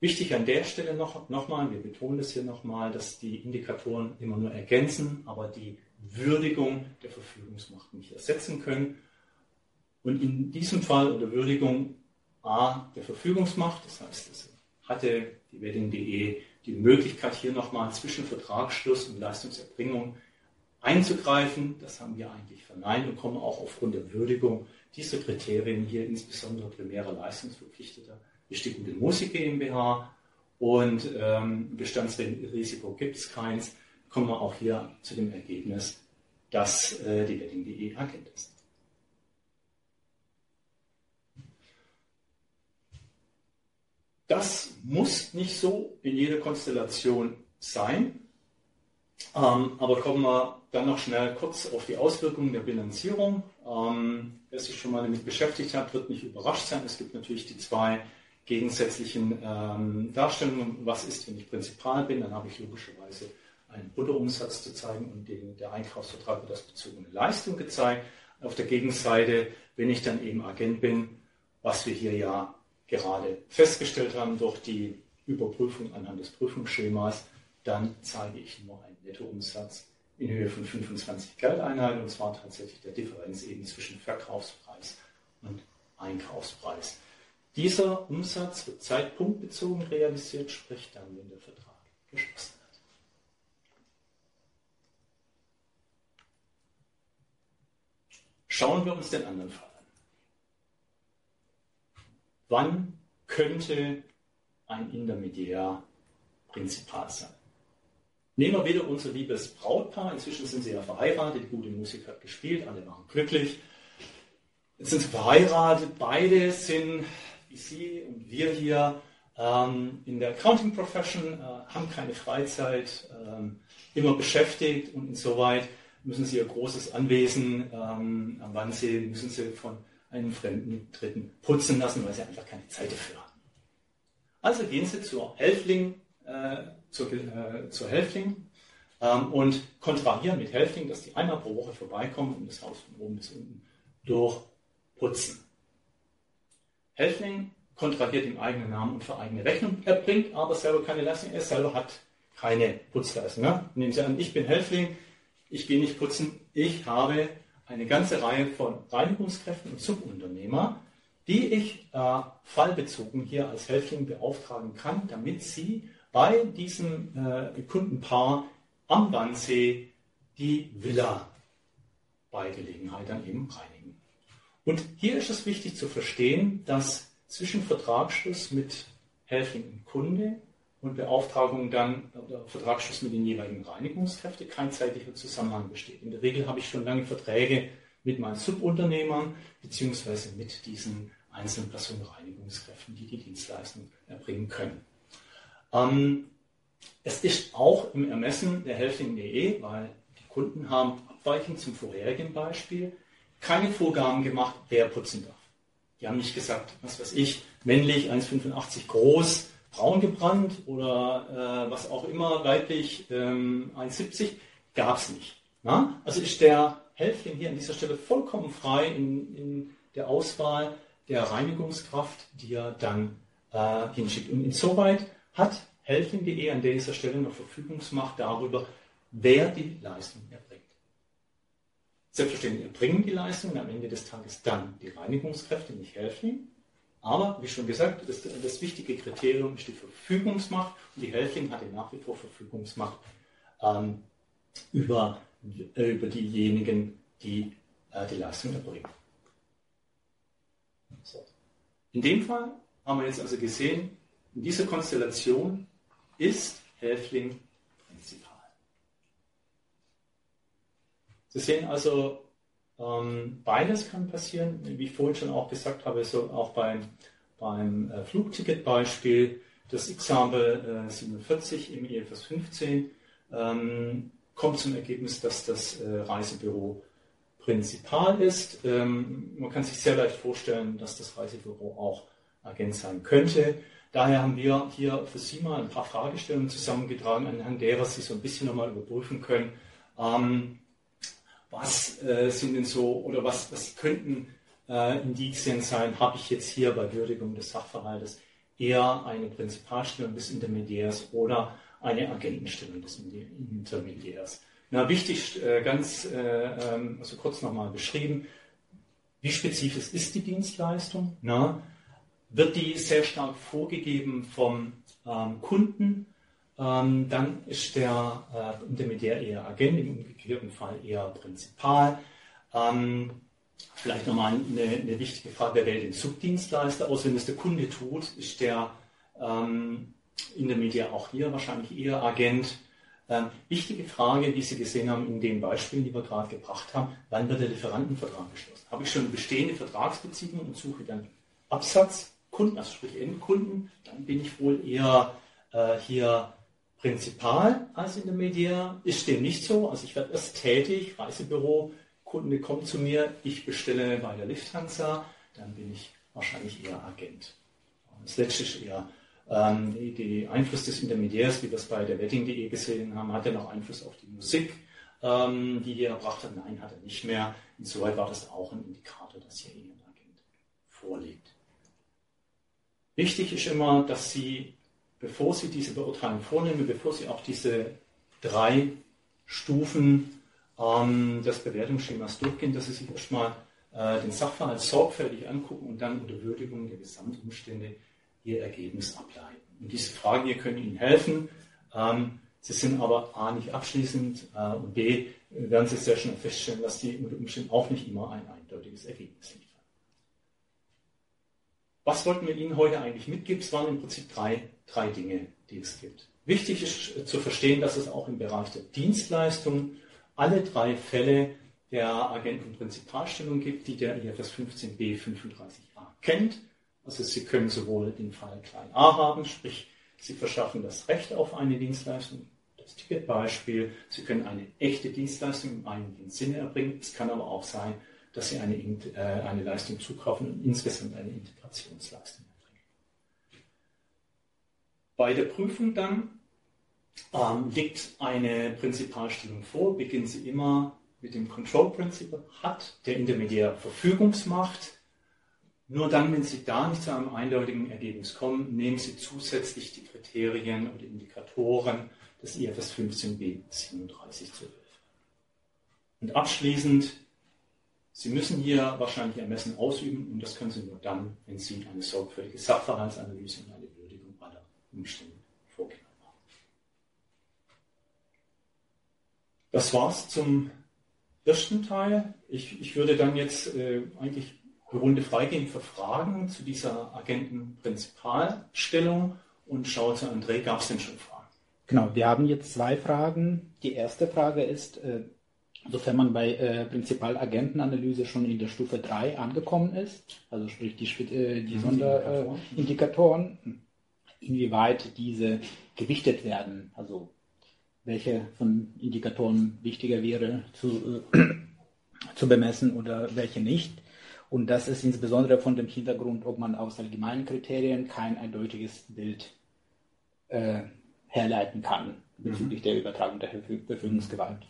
Wichtig an der Stelle noch, nochmal, wir betonen das hier nochmal, dass die Indikatoren immer nur ergänzen, aber die Würdigung der Verfügungsmacht nicht ersetzen können. Und in diesem Fall unter Würdigung A der Verfügungsmacht, das heißt, es hatte die Wedding.de die Möglichkeit, hier nochmal zwischen Vertragsschluss und Leistungserbringung einzugreifen. Das haben wir eigentlich verneint und kommen auch aufgrund der Würdigung dieser Kriterien hier insbesondere primäre Leistungsverpflichteter bestimmte Musik GmbH und ähm, Bestandsrisiko gibt es keins, kommen wir auch hier zu dem Ergebnis, dass äh, die Wedding.de erkennt ist. Das muss nicht so in jeder Konstellation sein, aber kommen wir dann noch schnell kurz auf die Auswirkungen der Bilanzierung. Ähm, wer sich schon mal damit beschäftigt hat, wird nicht überrascht sein. Es gibt natürlich die zwei gegensätzlichen ähm, Darstellungen. Was ist, wenn ich Prinzipal bin? Dann habe ich logischerweise einen Bruttoumsatz zu zeigen und den, der Einkaufsvertrag wird als bezogene Leistung gezeigt. Auf der Gegenseite, wenn ich dann eben Agent bin, was wir hier ja gerade festgestellt haben durch die Überprüfung anhand des Prüfungsschemas, dann zeige ich nur einen Nettoumsatz in Höhe von 25 Geldeinheiten und zwar tatsächlich der Differenz eben zwischen Verkaufspreis und Einkaufspreis. Dieser Umsatz wird zeitpunktbezogen realisiert, sprich dann, wenn der Vertrag geschlossen wird. Schauen wir uns den anderen Fall an. Wann könnte ein Intermediär Prinzipal sein? Nehmen wir wieder unser liebes Brautpaar. Inzwischen sind sie ja verheiratet. Die gute Musik hat gespielt. Alle waren glücklich. Jetzt sind sie verheiratet. Beide sind, wie Sie und wir hier, ähm, in der Accounting Profession, äh, haben keine Freizeit, ähm, immer beschäftigt und insoweit müssen sie ihr großes Anwesen ähm, am Wannsee, müssen sie von einem fremden Dritten putzen lassen, weil sie einfach keine Zeit dafür haben. Also gehen sie zur Helfling, äh, zur, äh, zur Helfling ähm, und kontrahieren mit Helfling, dass die einmal pro Woche vorbeikommen und das Haus von oben bis unten durchputzen. Helfling kontrahiert im eigenen Namen und für eigene Rechnung. Er bringt aber selber keine Leistung, er selber hat keine Putzleistung. Ne? Nehmen Sie an, ich bin Helfling, ich gehe nicht putzen, ich habe eine ganze Reihe von Reinigungskräften und Subunternehmer, die ich äh, fallbezogen hier als Helfling beauftragen kann, damit sie bei diesem äh, Kundenpaar am Wannsee die Villa bei Gelegenheit dann eben reinigen. Und hier ist es wichtig zu verstehen, dass zwischen Vertragsschluss mit Helfling und Kunde und Beauftragung dann oder Vertragsschluss mit den jeweiligen Reinigungskräften kein zeitlicher Zusammenhang besteht. In der Regel habe ich schon lange Verträge mit meinen Subunternehmern beziehungsweise mit diesen einzelnen Personenreinigungskräften, die die Dienstleistung erbringen können. Ähm, es ist auch im Ermessen der Helfling.de, weil die Kunden haben abweichend zum vorherigen Beispiel keine Vorgaben gemacht, wer putzen darf. Die haben nicht gesagt, was weiß ich, männlich 1,85 groß, braun gebrannt oder äh, was auch immer, weiblich ähm, 1,70, gab es nicht. Na? Also ist der Helfling hier an dieser Stelle vollkommen frei in, in der Auswahl der Reinigungskraft, die er dann äh, hinschickt. Und insoweit hat Helfing.de an dieser Stelle noch Verfügungsmacht darüber, wer die Leistung erbringt. Selbstverständlich erbringen die Leistung und am Ende des Tages dann die Reinigungskräfte, nicht Helfling. Aber, wie schon gesagt, das, das, wichtige Kriterium ist die Verfügungsmacht und die Helfling hatte nach wie vor Verfügungsmacht ähm, über, äh, über diejenigen, die äh, die Leistung erbringen. So. In dem Fall haben wir jetzt also gesehen, in dieser Konstellation ist Helfling prinzipal. Sie sehen also, ähm, beides kann passieren, wie ich vorhin schon auch gesagt habe, so auch beim, beim äh, Flugticketbeispiel, das Example äh, 47 im IFS 15 ähm, kommt zum Ergebnis, dass das äh, Reisebüro prinzipal ist. Ähm, man kann sich sehr leicht vorstellen, dass das Reisebüro auch Agent sein könnte. Daher haben wir hier für Sie mal ein paar Fragestellungen zusammengetragen, anhand derer Sie so ein bisschen nochmal überprüfen können, ähm, was äh, sind denn so oder was, was könnten äh, Indizien sein, habe ich jetzt hier bei Würdigung des Sachverhaltes eher eine Prinzipalstellung des Intermediärs oder eine Agentenstellung des Intermediärs. Na, wichtig, äh, ganz äh, ähm, also kurz nochmal beschrieben, wie spezifisch ist die Dienstleistung? Na, wird die sehr stark vorgegeben vom ähm, Kunden? Ähm, dann ist der äh, Intermediär eher Agent, im umgekehrten Fall eher Prinzipal. Ähm, vielleicht nochmal eine, eine, wichtige Frage, wer wählt den Subdienstleister aus? Wenn es der Kunde tut, ist der ähm, Intermediär auch hier wahrscheinlich eher Agent. Ähm, wichtige Frage, die Sie gesehen haben in den Beispielen, die wir gerade gebracht haben, wann wird der Lieferantenvertrag geschlossen? Habe ich schon bestehende Vertragsbeziehungen und suche dann Absatzkunden, also sprich Endkunden, dann bin ich wohl eher äh, hier Prinzipal als Intermediär. Ist dem nicht so, also ich werde erst tätig, Reisebüro, Kunde kommt zu mir, ich bestelle bei der Lufthansa, dann bin ich wahrscheinlich eher Agent. Das letzte ist eher ähm, die, Einfluss des Intermediärs, wie wir es bei der Wedding.de gesehen haben, hat er noch Einfluss auf die Musik, ähm, die er erbracht hat? Nein, hat er nicht mehr. Insoweit war das auch ein Indikator, dass hier Ihnen ein Agent vorliegt. Wichtig ist immer, dass Sie, bevor Sie diese Beurteilung vornehmen, bevor Sie auch diese drei Stufen ähm, des Bewertungsschemas durchgehen, dass Sie sich erstmal äh, den Sachverhalt sorgfältig angucken und dann unter Würdigung der Gesamtumstände Ihr Ergebnis ableiten. Und diese Fragen hier können Ihnen helfen. Ähm, sie sind aber A nicht abschließend äh, und B werden Sie sehr schnell feststellen, dass die unter Umständen auch nicht immer ein eindeutiges Ergebnis liefern. Was wollten wir Ihnen heute eigentlich mitgeben? Es waren im Prinzip drei, drei Dinge, die es gibt. Wichtig ist äh, zu verstehen, dass es auch im Bereich der Dienstleistung alle drei Fälle der Agent- und Prinzipalstellung gibt, die der IFS 15b 35a kennt. Also Sie können sowohl den Fall klein a haben, sprich Sie verschaffen das Recht auf eine Dienstleistung, das Ticketbeispiel. Sie können eine echte Dienstleistung im eigenen Sinne erbringen. Es kann aber auch sein, dass Sie eine, äh, eine Leistung zukaufen und insgesamt eine Integrationsleistung erbringen. Bei der Prüfung dann ähm, liegt eine Prinzipalstellung vor. Beginnen Sie immer mit dem Control Principle. Hat der Intermediär Verfügungsmacht? Nur dann, wenn Sie da nicht zu einem eindeutigen Ergebnis kommen, nehmen Sie zusätzlich die Kriterien und Indikatoren des IFS 15b 37 zu Hilfe. Und abschließend, Sie müssen hier wahrscheinlich Ermessen ausüben und das können Sie nur dann, wenn Sie eine sorgfältige Sachverhaltsanalyse und eine Würdigung aller Umstände vorgenommen haben. Das war's zum ersten Teil. Ich, ich würde dann jetzt äh, eigentlich die Runde freigeben für Fragen zu dieser Agentenprinzipalstellung und schaue zu André, gab es denn schon Fragen? Genau, wir haben jetzt zwei Fragen. Die erste Frage ist, äh, sofern man bei äh, Prinzipalagentenanalyse schon in der Stufe 3 angekommen ist, also sprich die, äh, die Sonderindikatoren, äh, inwieweit diese gewichtet werden, also welche von Indikatoren wichtiger wäre zu, äh, zu bemessen oder welche nicht. Und das ist insbesondere von dem Hintergrund, ob man aus allgemeinen Kriterien kein eindeutiges Bild äh, herleiten kann bezüglich mhm. der Übertragung der Verfügungsgewalt.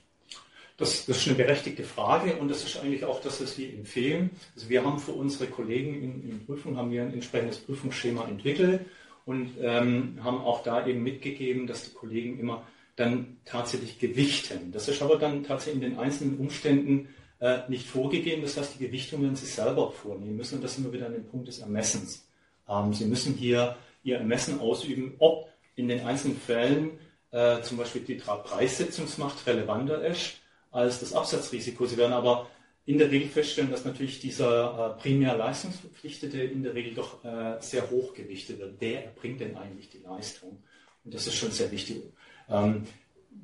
Das, das, ist eine berechtigte Frage und das ist eigentlich auch das, was wir empfehlen. Also wir haben für unsere Kollegen in, in Prüfung haben wir ein entsprechendes Prüfungsschema entwickelt und ähm, haben auch da eben mitgegeben, dass die Kollegen immer dann tatsächlich gewichten. Das ist aber dann tatsächlich in den einzelnen Umständen äh, nicht vorgegeben. Das heißt, die Gewichtung werden Sie selber vornehmen müssen. Und das sind wir wieder an dem Punkt des Ermessens. Ähm, Sie müssen hier Ihr Ermessen ausüben, ob in den einzelnen Fällen äh, zum Beispiel die Preissetzungsmacht relevanter ist als das Absatzrisiko. Sie werden aber in der Regel feststellen, dass natürlich dieser äh, primär Leistungsverpflichtete in der Regel doch äh, sehr hoch gewichtet wird. Wer erbringt denn eigentlich die Leistung? Und das ist schon sehr wichtig. Ähm,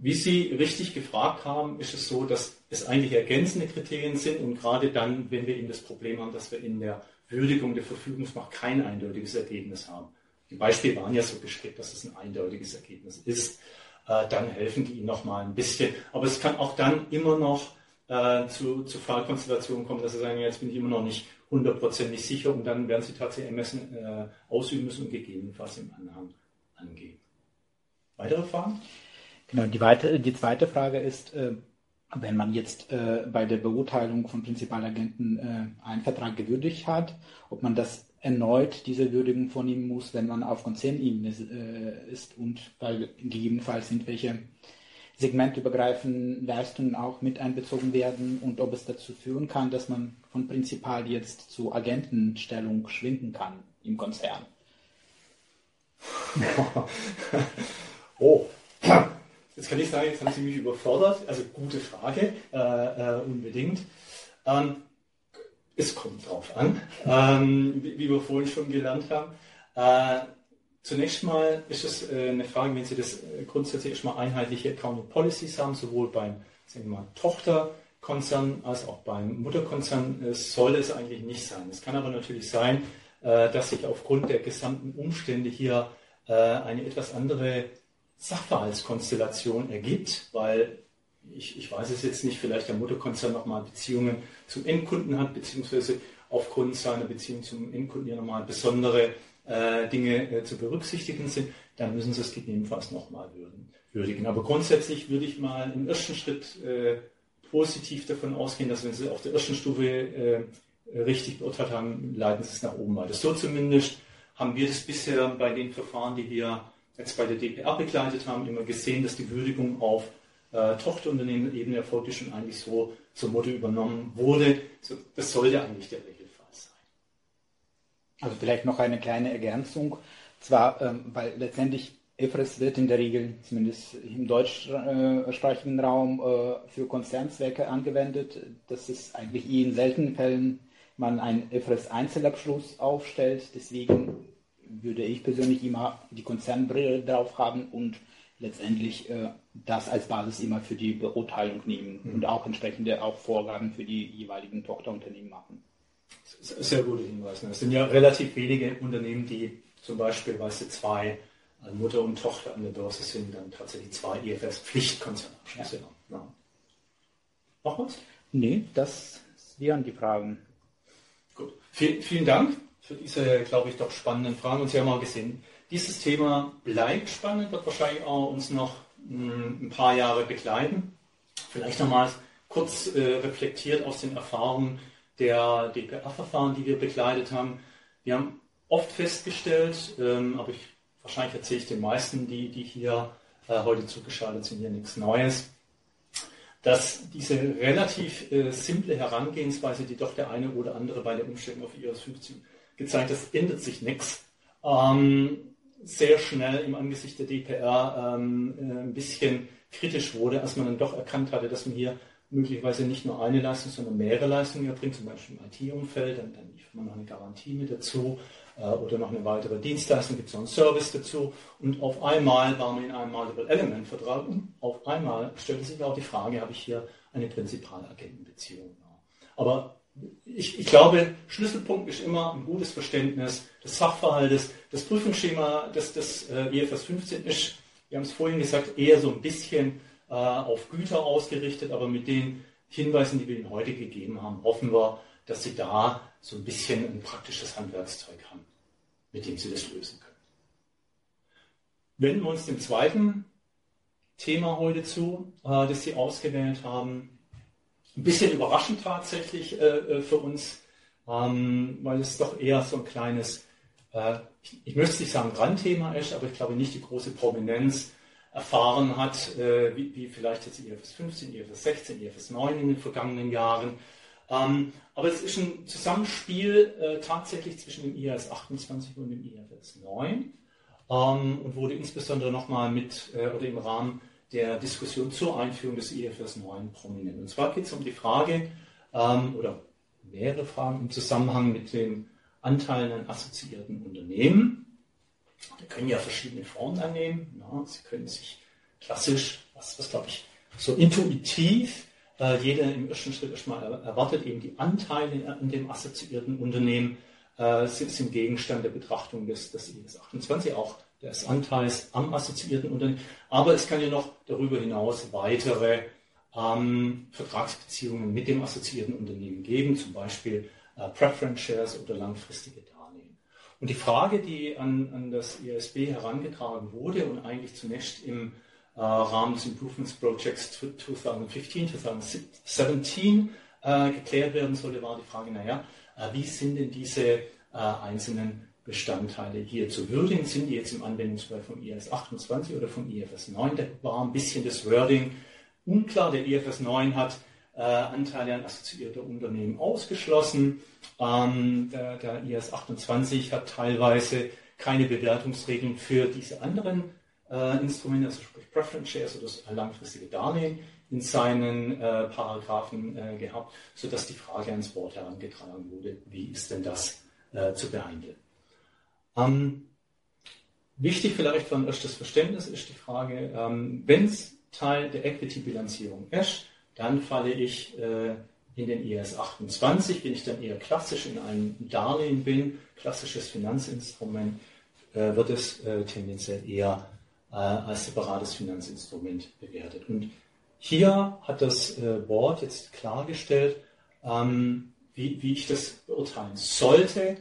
wie Sie richtig gefragt haben, ist es so, dass es eigentlich ergänzende Kriterien sind und gerade dann, wenn wir eben das Problem haben, dass wir in der Würdigung der Verfügungsmacht kein eindeutiges Ergebnis haben. Die Beispiele waren ja so gestrickt, dass es ein eindeutiges Ergebnis ist. Äh, dann helfen die Ihnen noch mal ein bisschen. Aber es kann auch dann immer noch äh, zu, zu Fallkonstellationen kommen, dass Sie sagen, jetzt bin ich immer noch nicht hundertprozentig sicher und dann werden Sie tatsächlich ermessen äh, ausüben müssen und gegebenenfalls im Anhang angeben. Weitere Fragen? Genau, die, weite, die zweite Frage ist, äh, wenn man jetzt äh, bei der Beurteilung von Prinzipalagenten äh, einen Vertrag gewürdigt hat, ob man das erneut diese Würdigung vornehmen muss, wenn man auf Konzernebene äh, ist und weil gegebenenfalls sind welche segmentübergreifenden Leistungen auch mit einbezogen werden und ob es dazu führen kann, dass man von Prinzipal jetzt zu Agentenstellung schwinden kann im Konzern. oh, jetzt kann ich sagen, jetzt haben Sie mich überfordert. Also gute Frage, äh, äh, unbedingt. Ähm, es kommt drauf an, ähm, wie, wie, wir vorhin schon gelernt haben. Äh, zunächst mal ist es äh, eine Frage, wenn Sie das äh, grundsätzlich erstmal einheitliche Accounting Policies haben, sowohl beim sagen wir mal, Tochterkonzern als auch beim Mutterkonzern, äh, soll es eigentlich nicht sein. Es kann aber natürlich sein, äh, dass sich aufgrund der gesamten Umstände hier eine etwas andere Sachverhaltskonstellation ergibt, weil ich, ich weiß es jetzt nicht, vielleicht der Mutterkonzern nochmal Beziehungen zum Endkunden hat, beziehungsweise aufgrund seiner Beziehung zum Endkunden hier nochmal besondere äh, Dinge äh, zu berücksichtigen sind, dann müssen Sie es gegebenenfalls nochmal würdigen. Aber grundsätzlich würde ich mal im ersten Schritt äh, positiv davon ausgehen, dass wenn Sie auf der ersten Stufe äh, richtig beurteilt haben, leiten Sie es nach oben weiter. So zumindest haben wir das bisher bei den Verfahren, die wir jetzt bei der DPR begleitet haben, immer gesehen, dass die Würdigung auf äh, Tochterunternehmen-Ebene erfolgt ist und eigentlich so zum Motto übernommen wurde. So, das sollte eigentlich der Regelfall sein. Also vielleicht noch eine kleine Ergänzung. Zwar, ähm, weil letztendlich IFRS wird in der Regel, zumindest im deutschsprachigen Raum, äh, für Konzernzwecke angewendet. Das ist eigentlich in seltenen Fällen man einen IFRS-Einzelabschluss aufstellt. Deswegen würde ich persönlich immer die Konzernbrille drauf haben und letztendlich äh, das als Basis immer für die Beurteilung nehmen mhm. und auch entsprechende auch Vorgaben für die jeweiligen Tochterunternehmen machen. Sehr guter Hinweis. Es sind ja relativ wenige Unternehmen, die zum Beispiel, weißt du, zwei also Mutter und Tochter an der Börse sind, dann tatsächlich zwei IFS-Pflichtkonzernabschlüsse ja. haben. Ja. Noch was? Nee, das wären die Fragen. Gut. Vielen, vielen Dank für diese, glaube ich, doch spannenden Fragen. Und Sie haben auch gesehen, dieses Thema bleibt spannend, wird wahrscheinlich auch uns noch hm, ein paar Jahre begleiten. Vielleicht nochmal kurz äh, reflektiert aus den Erfahrungen der DPA-Verfahren, die wir begleitet haben. Wir haben oft festgestellt, ähm, aber ich, wahrscheinlich erzähle ich den meisten, die, die hier äh, heute zugeschaltet sind, hier nichts Neues, dass diese relativ äh, simple Herangehensweise, die doch der eine oder andere bei der Umstellung auf iOS 15 gezeigt hat, ändert sich nichts. Ähm, sehr schnell im Angesicht der DPR ähm, äh, ein bisschen kritisch wurde, als man dann doch erkannt hatte, dass man hier möglicherweise nicht nur eine Leistung, sondern mehrere Leistungen erbringt, zum Beispiel im IT-Umfeld, dann, dann liefert man noch eine Garantie mit dazu äh, oder noch eine weitere Dienstleistung, gibt es noch einen Service dazu und auf einmal war man in einem Multiple-Element-Vertrag und auf einmal stellte sich auch die Frage, habe ich hier eine Prinzipal-Agentenbeziehung. Aber ich, ich, glaube, Schlüsselpunkt ist immer ein gutes Verständnis des Sachverhaltes. Das Prüfungsschema des, des äh, EFS 15 ist, wir haben es vorhin gesagt, eher so ein bisschen äh, auf Güter ausgerichtet, aber mit den Hinweisen, die wir Ihnen heute gegeben haben, hoffen wir, dass Sie da so ein bisschen ein praktisches Handwerkszeug haben, mit dem Sie das lösen können. Wenden wir uns dem zweiten Thema heute zu, äh, das Sie ausgewählt haben, ein bisschen überraschend tatsächlich äh, äh, für uns, ähm, weil es doch eher so ein kleines, äh, ich, ich, möchte nicht sagen Randthema ist, aber ich glaube nicht die große Prominenz erfahren hat, äh, wie, wie, vielleicht jetzt IFS 15, IFS 16, IFS 9 in den vergangenen Jahren. Ähm, aber es ist ein Zusammenspiel äh, tatsächlich zwischen dem IAS 28 und dem IFS 9 ähm, und wurde insbesondere nochmal mit äh, oder im Rahmen der Diskussion zur Einführung des IFRS 9 prominent. Und zwar geht es um die Frage, ähm, oder mehrere Fragen im Zusammenhang mit den Anteilen an assoziierten Unternehmen. Die können ja verschiedene Formen annehmen. Ja, sie können sich klassisch, was, was glaube ich, so intuitiv äh, jeder im ersten Schritt erstmal erwartet, eben die Anteile an dem assoziierten Unternehmen äh, sind, sind Gegenstand der Betrachtung des, des IS 28, auch des Anteils am assoziierten Unternehmen. Aber es kann ja noch darüber hinaus weitere ähm, Vertragsbeziehungen mit dem assoziierten Unternehmen geben, zum Beispiel äh, Preference Shares oder langfristige Darlehen. Und die Frage, die an, an das ISB herangetragen wurde und eigentlich zunächst im äh, Rahmen des Improvements Projects 2015, 2017 äh, geklärt werden sollte, war die Frage, naja, äh, wie sind denn diese äh, einzelnen Bestandteile hier zu würdigen. Sind die jetzt im Anwendungsfall vom IFS 28 oder vom IFS 9? Da war ein bisschen das Wording unklar. Der IFS 9 hat äh, Anteile an assoziierte Unternehmen ausgeschlossen. Ähm, der, der IS 28 hat teilweise keine Bewertungsregeln für diese anderen äh, Instrumente, also sprich Preference Shares oder langfristige Darlehen in seinen äh, Paragraphen äh, gehabt, sodass die Frage ans Board herangetragen wurde, wie ist denn das äh, zu behandeln. Ähm, wichtig vielleicht für ein erstes Verständnis ist die Frage, ähm, wenn es Teil der Equity-Bilanzierung ist, dann falle ich äh, in den IS 28, wenn ich dann eher klassisch in einem Darlehen bin, klassisches Finanzinstrument, äh, wird es äh, tendenziell eher äh, als separates Finanzinstrument bewertet. Und hier hat das äh, Board jetzt klargestellt, ähm, wie, wie ich das beurteilen sollte.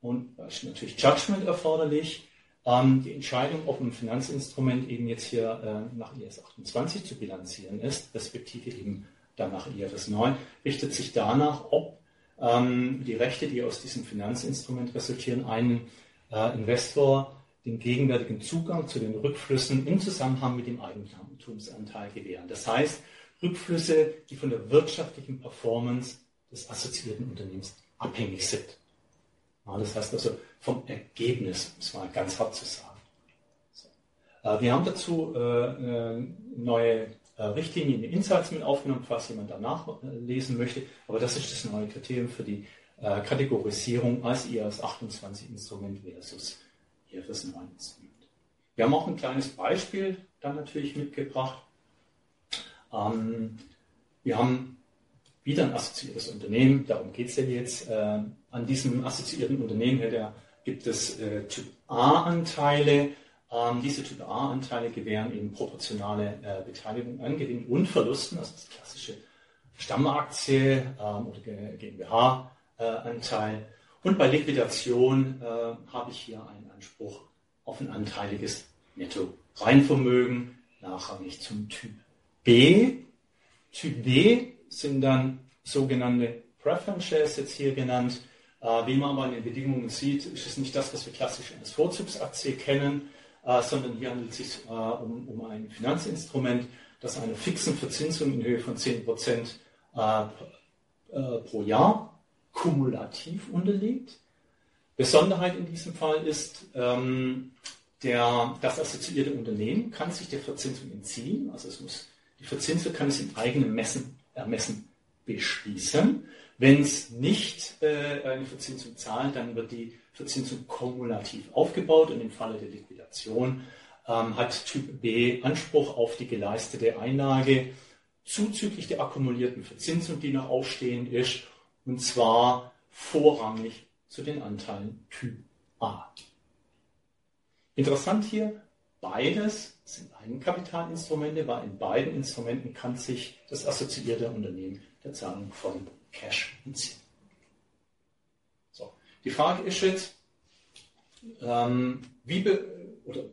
Und da ist natürlich Judgment erforderlich. Ähm, die Entscheidung, ob ein Finanzinstrument eben jetzt hier äh, nach IS 28 zu bilanzieren ist, respektive eben dann nach IFRS 9, richtet sich danach, ob ähm, die Rechte, die aus diesem Finanzinstrument resultieren, einen äh, Investor den gegenwärtigen Zugang zu den Rückflüssen im Zusammenhang mit dem Eigentumsanteil gewähren. Das heißt, Rückflüsse, die von der wirtschaftlichen Performance des assoziierten Unternehmens abhängig sind. Das heißt also vom Ergebnis, um es mal ganz hart zu sagen. Äh, wir haben dazu äh, neue äh, Richtlinien, Insights mit aufgenommen, falls jemand danach lesen möchte. Aber das ist das neue Kriterium für die Kategorisierung als IAS 28 Instrument versus IFRS 9 Instrument. Wir haben auch ein kleines Beispiel dann natürlich mitgebracht. Ähm, wir haben wieder ein assoziiertes Unternehmen, darum geht es ja jetzt. Äh, an diesem assoziierten Unternehmen da gibt es äh, Typ A-Anteile. Ähm, diese Typ A-Anteile gewähren eben proportionale äh, Beteiligung an Gewinn und Verlusten, also das klassische Stammaktie ähm, oder GmbH-Anteil. und bei Liquidation äh, habe ich hier einen Anspruch auf ein anteiliges Netto-Reinvermögen, nachrangig zum Typ B. Typ B sind dann sogenannte Preference Shares jetzt hier genannt. Äh, wie man aber in den Bedingungen sieht, ist es nicht das, was wir klassisch als Vorzugsaktie kennen, äh, sondern hier handelt es sich äh, um, ein Finanzinstrument, das einer fixen Verzinsung in Höhe von 10% pro Jahr kumulativ unterliegt. Besonderheit in diesem Fall ist, ähm, der, das assoziierte Unternehmen kann sich der Verzinsung entziehen, also es muss, die Verzinsung kann es im eigenen Messen, Ermessen beschließen. Wenn es nicht äh, eine Verzinsung zahlt, dann wird die Verzinsung kumulativ aufgebaut und im Falle der Liquidation ähm, hat Typ B Anspruch auf die geleistete Einlage zuzüglich der akkumulierten Verzinsung, die noch ausstehend ist, und zwar vorrangig zu den Anteilen Typ A. Interessant hier, beides sind Eigenkapitalinstrumente, weil in beiden Instrumenten kann sich das assoziierte Unternehmen der Zahlung von Cash entziehen. So, die Frage ist jetzt, ähm, wie, oder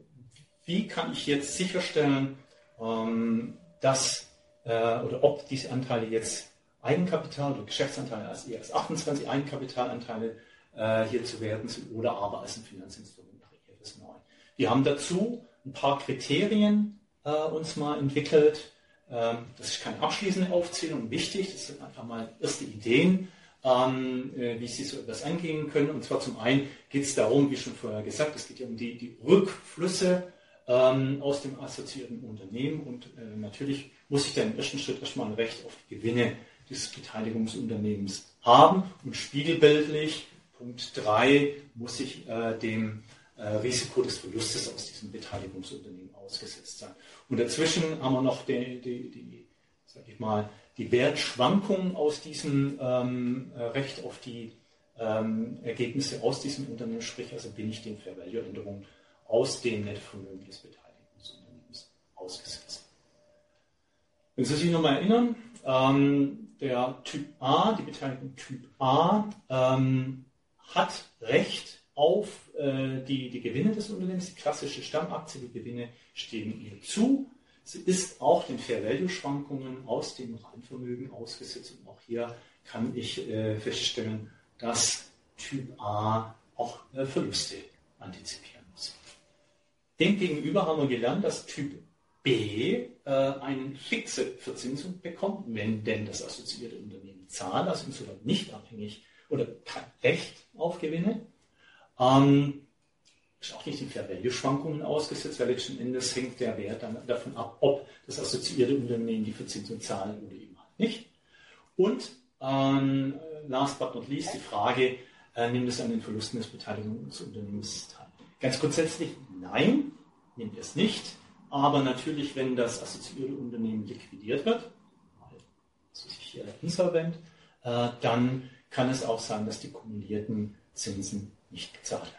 wie kann ich jetzt sicherstellen, ähm, dass äh, oder ob diese Anteile jetzt Eigenkapital oder Geschäftsanteile als eher als 28 Eigenkapitalanteile äh, hier zu werten sind oder aber als ein Finanzinstrument nach IFRS 9. Wir haben dazu ein paar Kriterien äh, uns mal entwickelt. Ähm, das ist keine abschließende Aufzählung, wichtig, das sind einfach mal erste Ideen, ähm, äh, wie Sie so etwas angehen können. Und zwar zum einen geht es darum, wie schon vorher gesagt, es geht ja um die, die Rückflüsse ähm, aus dem assoziierten Unternehmen und äh, natürlich muss ich dann im ersten Schritt erstmal ein Recht auf die Gewinne des Beteiligungsunternehmens haben und spiegelbildlich, Punkt 3, muss ich äh, dem Risiko des Verlustes aus diesem Beteiligungsunternehmen ausgesetzt sein. Und dazwischen haben wir noch die, die, die sag ich mal, die Wertschwankungen aus diesem ähm, äh, Recht auf die ähm, Ergebnisse aus diesem Unternehmen, sprich also bin ich den Fair Value Änderungen aus dem Nettvermögen des Beteiligungsunternehmens ausgesetzt. Wenn Sie sich nochmal erinnern, ähm, der Typ A, die Beteiligung Typ A, ähm, hat Recht auf äh, die, die Gewinne des Unternehmens, die klassische Stammaktie, die Gewinne stehen ihr zu. Sie ist auch den Fair Value Schwankungen aus dem Reinvermögen ausgesetzt und auch hier kann ich äh, feststellen, dass Typ A auch äh, Verluste antizipieren muss. Demgegenüber haben wir gelernt, dass Typ B äh, eine fixe Verzinsung bekommt, wenn denn das assoziierte Unternehmen zahlt, also insofern nicht abhängig oder kein Recht auf Gewinne. Ähm, ist auch nicht den Fair Value Schwankungen ausgesetzt, weil letzten Endes hängt der Wert dann davon ab, ob das assoziierte Unternehmen die Verzinsung zahlt oder eben halt nicht. Und ähm, last but not least die Frage, äh, nimmt es an den Verlusten des Beteiligungsunternehmens teil? Ganz grundsätzlich nein, nimmt es nicht. Aber natürlich, wenn das assoziierte Unternehmen liquidiert wird, also sich hier insolvent, äh, dann kann es auch sein, dass die kumulierten Zinsen nicht gezahlt.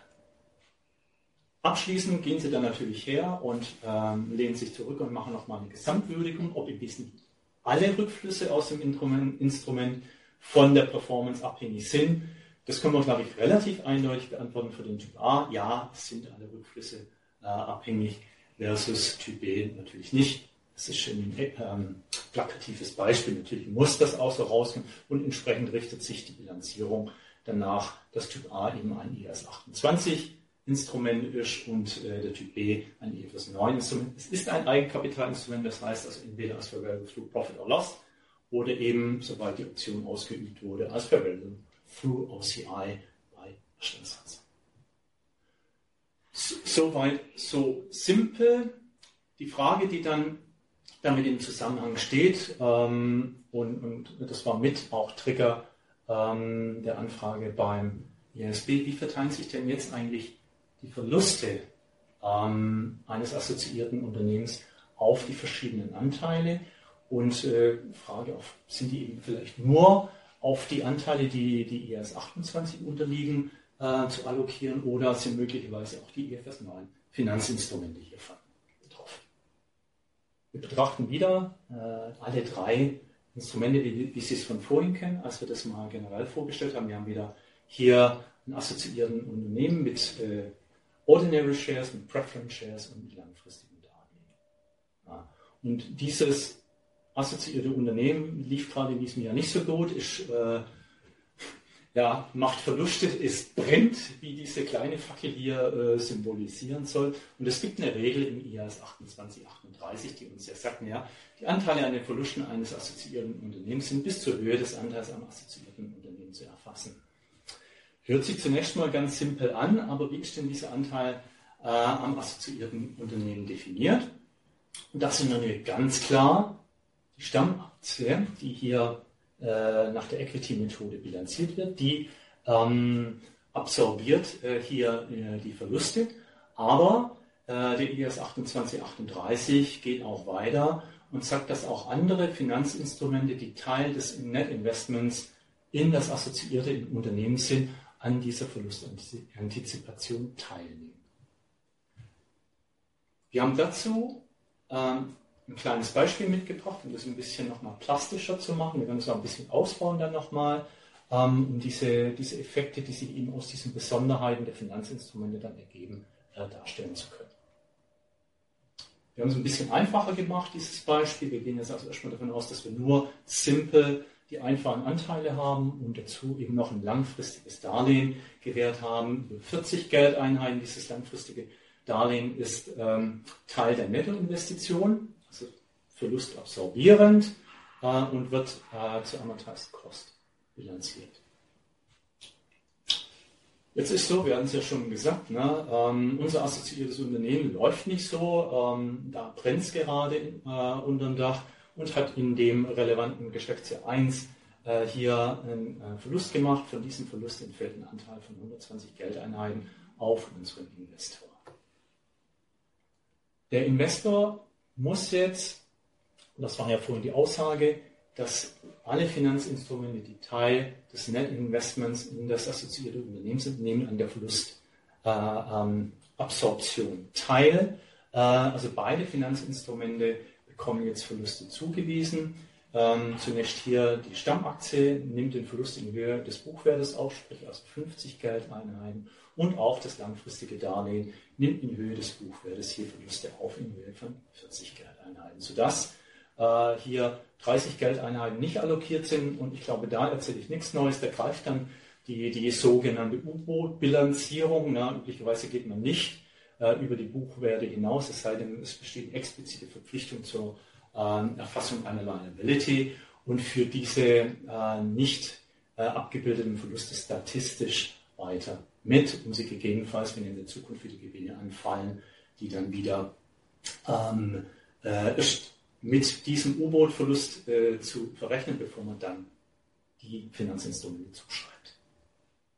Abschließend gehen Sie dann natürlich her und ähm, lehnen sich zurück und machen nochmal eine Gesamtwürdigung, ob im Wesentlichen alle Rückflüsse aus dem Instrument von der Performance abhängig sind. Das können wir, glaube ich, relativ eindeutig beantworten für den Typ A. Ja, es sind alle Rückflüsse äh, abhängig versus Typ B natürlich nicht. Das ist ein ähm, plakatives Beispiel. Natürlich muss das auch so rauskommen und entsprechend richtet sich die Bilanzierung danach, dass Typ A eben ein IAS 28 Instrument ist und äh, der Typ B ein IFRS 9 Instrument. Es ist ein Eigenkapitalinstrument, das heißt also entweder als Verwaltung through Profit or Loss oder eben, sobald die Option ausgeübt wurde, als Verwaltung through OCI bei Erstellungssatz. Soweit so simpel. Die Frage, die dann damit im Zusammenhang steht, ähm, und, und, das war mit auch Trigger ähm, der Anfrage beim ISB, wie verteilen sich denn jetzt eigentlich die Verluste ähm, eines assoziierten Unternehmens auf die verschiedenen Anteile? Und äh, Frage auch, sind die eben vielleicht nur auf die Anteile, die die IAS 28 unterliegen, äh, zu allokieren oder sind möglicherweise auch die IFRS 9 Finanzinstrumente hiervon betroffen. Wir betrachten wieder äh, alle drei Instrumente, wie, wie Sie es von vorhin kennen, als wir das mal generell vorgestellt haben. Wir haben wieder hier einen assoziierten Unternehmen mit äh, Ordinary Shares, mit Preference Shares und mit langfristigen Darlehen. Ja. Und dieses assoziierte Unternehmen lief gerade in diesem Jahr nicht so gut, ist äh, ja, macht Verluste, es brennt, wie diese kleine Fackel hier äh, symbolisieren soll. Und es gibt eine Regel im IAS 2838, die uns ja sagt, ja, die Anteile an den Verlusten eines assoziierten Unternehmens sind bis zur Höhe des Anteils am assoziierten Unternehmen zu erfassen. Hört sich zunächst mal ganz simpel an, aber wie ist denn dieser Anteil äh, am assoziierten Unternehmen definiert? Und das sind natürlich ganz klar die Stammaktie, die hier äh, nach der Equity-Methode bilanziert wird, die ähm, absorbiert äh, hier äh, die Verluste, aber äh, der IAS 2838 geht auch weiter und sagt, dass auch andere Finanzinstrumente, die Teil des Net-Investments in das assoziierte Unternehmen sind, an dieser Verlustantizipation teilnehmen. Wir haben dazu ähm, ein kleines Beispiel mitgebracht, um das ein bisschen nochmal plastischer zu machen. Wir werden es auch ein bisschen ausbauen dann nochmal, ähm, um diese, diese Effekte, die sich eben aus diesen Besonderheiten der Finanzinstrumente dann ergeben, äh, darstellen zu können. Wir haben es ein bisschen einfacher gemacht, dieses Beispiel. Wir gehen jetzt also erstmal davon aus, dass wir nur simpel die einfachen Anteile haben und dazu eben noch ein langfristiges Darlehen gewährt haben. Über 40 Geldeinheiten. Dieses langfristige Darlehen ist ähm, Teil der Nettoinvestition verlustabsorbierend äh, und wird äh, zu Amortized Cost bilanziert. Jetzt ist so, wir hatten es ja schon gesagt, ne, ähm, unser assoziiertes Unternehmen läuft nicht so, ähm, da brennt es gerade äh, unterm Dach und hat in dem relevanten Geschäftsjahr 1 äh, hier einen äh, Verlust gemacht. Von diesem Verlust entfällt ein Anteil von 120 Geldeinheiten auf unseren Investor. Der Investor muss jetzt, und das war ja vorhin die Aussage, dass alle Finanzinstrumente, die Teil des Net Investments in das assoziierte Unternehmen sind, nehmen an der Verlustabsorption äh, ähm, teil. Äh, also beide Finanzinstrumente bekommen jetzt Verluste zugewiesen. Ähm, zunächst hier die Stammaktie nimmt den Verlust in Höhe des Buchwertes auf, sprich also 50 Geldeinheiten und auch das langfristige Darlehen nimmt in Höhe des Buchwertes hier Verluste auf in Höhe von 40 Geldeinheiten, sodass äh, hier 30 Geldeinheiten nicht allokiert sind. Und ich glaube, da erzähle ich nichts Neues, da greift dann die, die sogenannte U-Boot-Bilanzierung. Üblicherweise geht man nicht äh, über die Buchwerte hinaus, es sei denn, es besteht explizite Verpflichtung zur äh, Erfassung einer Liability. Und für diese äh, nicht äh, abgebildeten Verluste statistisch weiter mit, um sie gegebenenfalls, wenn in der Zukunft wieder Gewinne anfallen, die dann wieder ähm, äh, mit diesem U-Boot-Verlust äh, zu verrechnen, bevor man dann die Finanzinstrumente zuschreibt.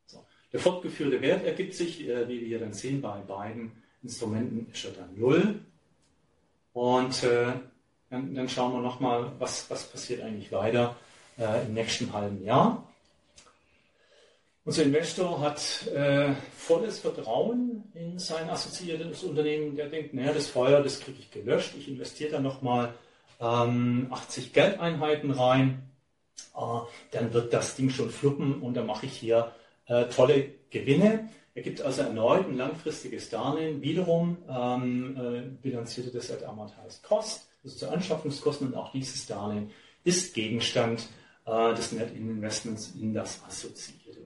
So. Der fortgeführte Wert ergibt sich, äh, wie wir hier dann sehen, bei beiden Instrumenten ist er dann 0. Und äh, dann, dann, schauen wir nochmal, was, was passiert eigentlich weiter äh, im nächsten halben Jahr. Unser Investor hat äh, volles Vertrauen in sein assoziiertes Unternehmen. Der denkt, naja, das Feuer, das kriege ich gelöscht. Ich investiere da nochmal ähm, 80 Geldeinheiten rein. Äh, dann wird das Ding schon fluppen und dann mache ich hier äh, tolle Gewinne. Er gibt also erneut ein langfristiges Darlehen. Wiederum ähm, äh, bilanzierte das at Amortized Cost, also zu Anschaffungskosten. Und auch dieses Darlehen ist Gegenstand äh, des Net Investments in das assoziierte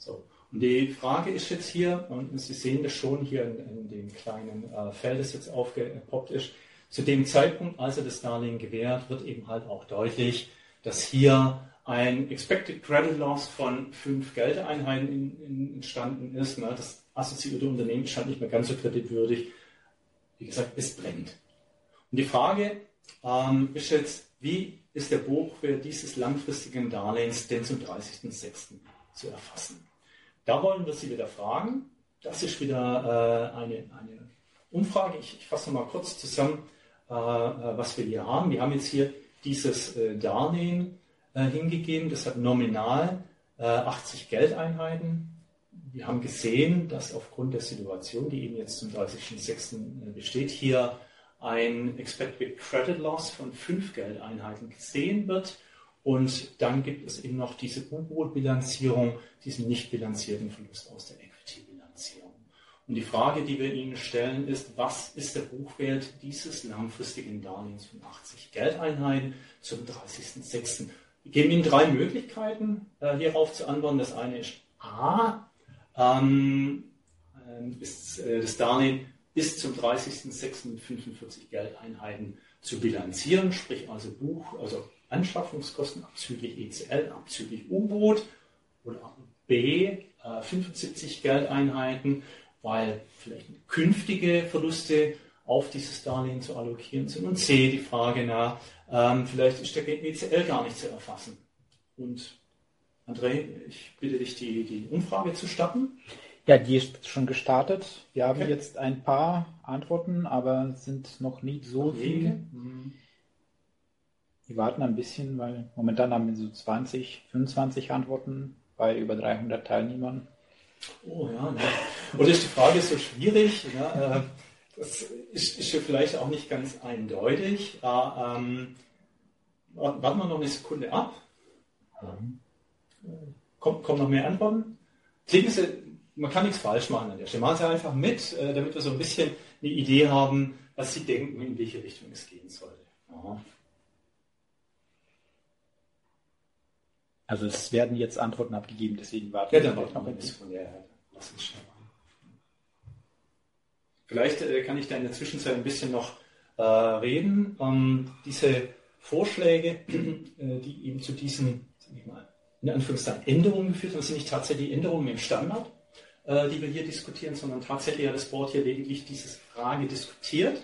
so. Und die Frage ist jetzt hier, und Sie sehen das schon hier in, in dem kleinen äh, Feld, das jetzt aufgepoppt ist, zu dem Zeitpunkt, als er das Darlehen gewährt, wird eben halt auch deutlich, dass hier ein Expected Credit Loss von fünf Geldeinheiten in, in, entstanden ist. Ne? Das assoziierte Unternehmen scheint nicht mehr ganz so kreditwürdig. Wie gesagt, es brennt. Und die Frage ähm, ist jetzt, wie ist der Buchwert dieses langfristigen Darlehens denn zum 30.06. zu erfassen? Da wollen wir Sie wieder fragen. Das ist wieder äh, eine, eine Umfrage. Ich, ich fasse mal kurz zusammen, was wir hier haben. Wir haben jetzt hier dieses äh, Darlehen äh, hingegeben. Das hat nominal 80 äh, Geldeinheiten. Wir haben gesehen, dass aufgrund der Situation, die eben jetzt zum 30.06. besteht, hier ein Expected Credit Loss von 5 Geldeinheiten gesehen wird. Und dann gibt es eben noch diese U-Boot-Bilanzierung, diesen nicht bilanzierten Verlust aus der Equity-Bilanzierung. Und die Frage, die wir Ihnen stellen, ist, was ist der Buchwert dieses langfristigen Darlehens von 80 Geldeinheiten zum 30.06.? Wir geben Ihnen drei Möglichkeiten, äh, hierauf zu antworten. Das eine ist A, ähm, äh, ist, äh, das Darlehen ist zum 30.06. mit 45 Geldeinheiten zu bilanzieren, sprich also Buch, also Anschaffungskosten abzüglich ECL, abzüglich U-Boot oder B 75 äh, Geldeinheiten, weil vielleicht künftige Verluste auf dieses Darlehen zu allokieren sind. Und C die Frage nach, ähm, vielleicht ist der ECL gar nicht zu erfassen. Und André, ich bitte dich, die, die Umfrage zu starten. Ja, die ist schon gestartet. Wir haben okay. jetzt ein paar Antworten, aber sind noch nicht so viele. Mhm. Wir warten ein bisschen, weil momentan haben wir so 20, 25 Antworten bei über 300 Teilnehmern. Oh ja, ne? und ist die Frage so schwierig? Ja, äh, das ist, ist ja vielleicht auch nicht ganz eindeutig. Äh, ähm, warten wir noch eine Sekunde ab. Kommt, kommen noch mehr Antworten? Klicken Sie, man kann nichts falsch machen an der Stelle. Machen Sie einfach mit, äh, damit wir so ein bisschen eine Idee haben, was Sie denken, in welche Richtung es gehen sollte. Aha. Also es werden jetzt Antworten abgegeben, deswegen warten ja, wir noch ein bisschen. Ja, lass uns machen. Vielleicht äh, kann ich da in der Zwischenzeit ein bisschen noch äh, reden. Ähm, diese Vorschläge, äh, die eben zu diesen, ich mal, in Anführungszeichen Änderungen geführt haben, sind nicht tatsächlich Änderungen im Standard, äh, die wir hier diskutieren, sondern tatsächlich hat das Board hier lediglich diese Frage diskutiert.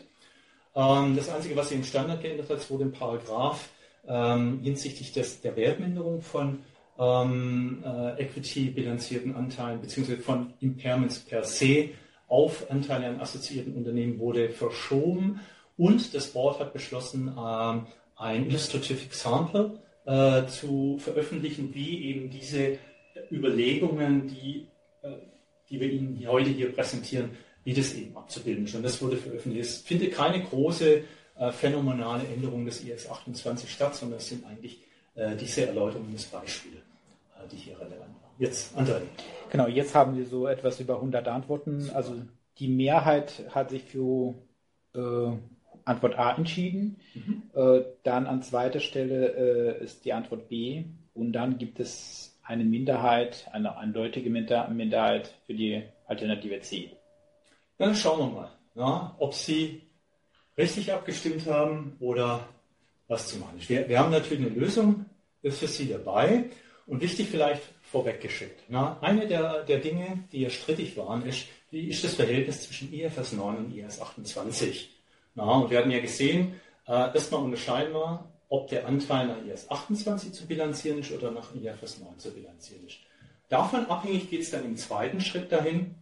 Ähm, das Einzige, was sich im Standard geändert hat, wurde im Paragraph ähm, hinsichtlich des, der Wertminderung von ähm, äh, equity-bilanzierten Anteilen bzw. von Impairments per se auf Anteile an assoziierten Unternehmen wurde verschoben und das Board hat beschlossen, ähm, ein Illustrative Example äh, zu veröffentlichen, wie eben diese Überlegungen, die, äh, die wir Ihnen heute hier präsentieren, wie das eben abzubilden ist. Und das wurde veröffentlicht. Es findet keine große äh, phänomenale Änderung des IS-28 statt, sondern es sind eigentlich äh, diese Erläuterungen des Beispiele, äh, die hier relevant waren. Jetzt, André. Genau, jetzt haben wir so etwas über 100 Antworten. Also die Mehrheit hat sich für äh, Antwort A entschieden. Mhm. Dann an zweiter Stelle ist die Antwort B. Und dann gibt es eine Minderheit, eine eindeutige Minderheit für die Alternative C. Dann schauen wir mal, ja, ob Sie richtig abgestimmt haben oder was zu machen ist. Wir, wir haben natürlich eine Lösung für Sie dabei und wichtig vielleicht vorweggeschickt. Na, eine der, der Dinge, die ja strittig waren, ist, wie ist das Verhältnis zwischen IFS 9 und IFS 28? Na, und wir hatten ja gesehen, äh, erstmal unterscheiden wir, ob der Anteil nach IFS 28 zu bilanzieren ist oder nach IFS 9 zu bilanzieren ist. Davon abhängig geht es dann im zweiten Schritt dahin,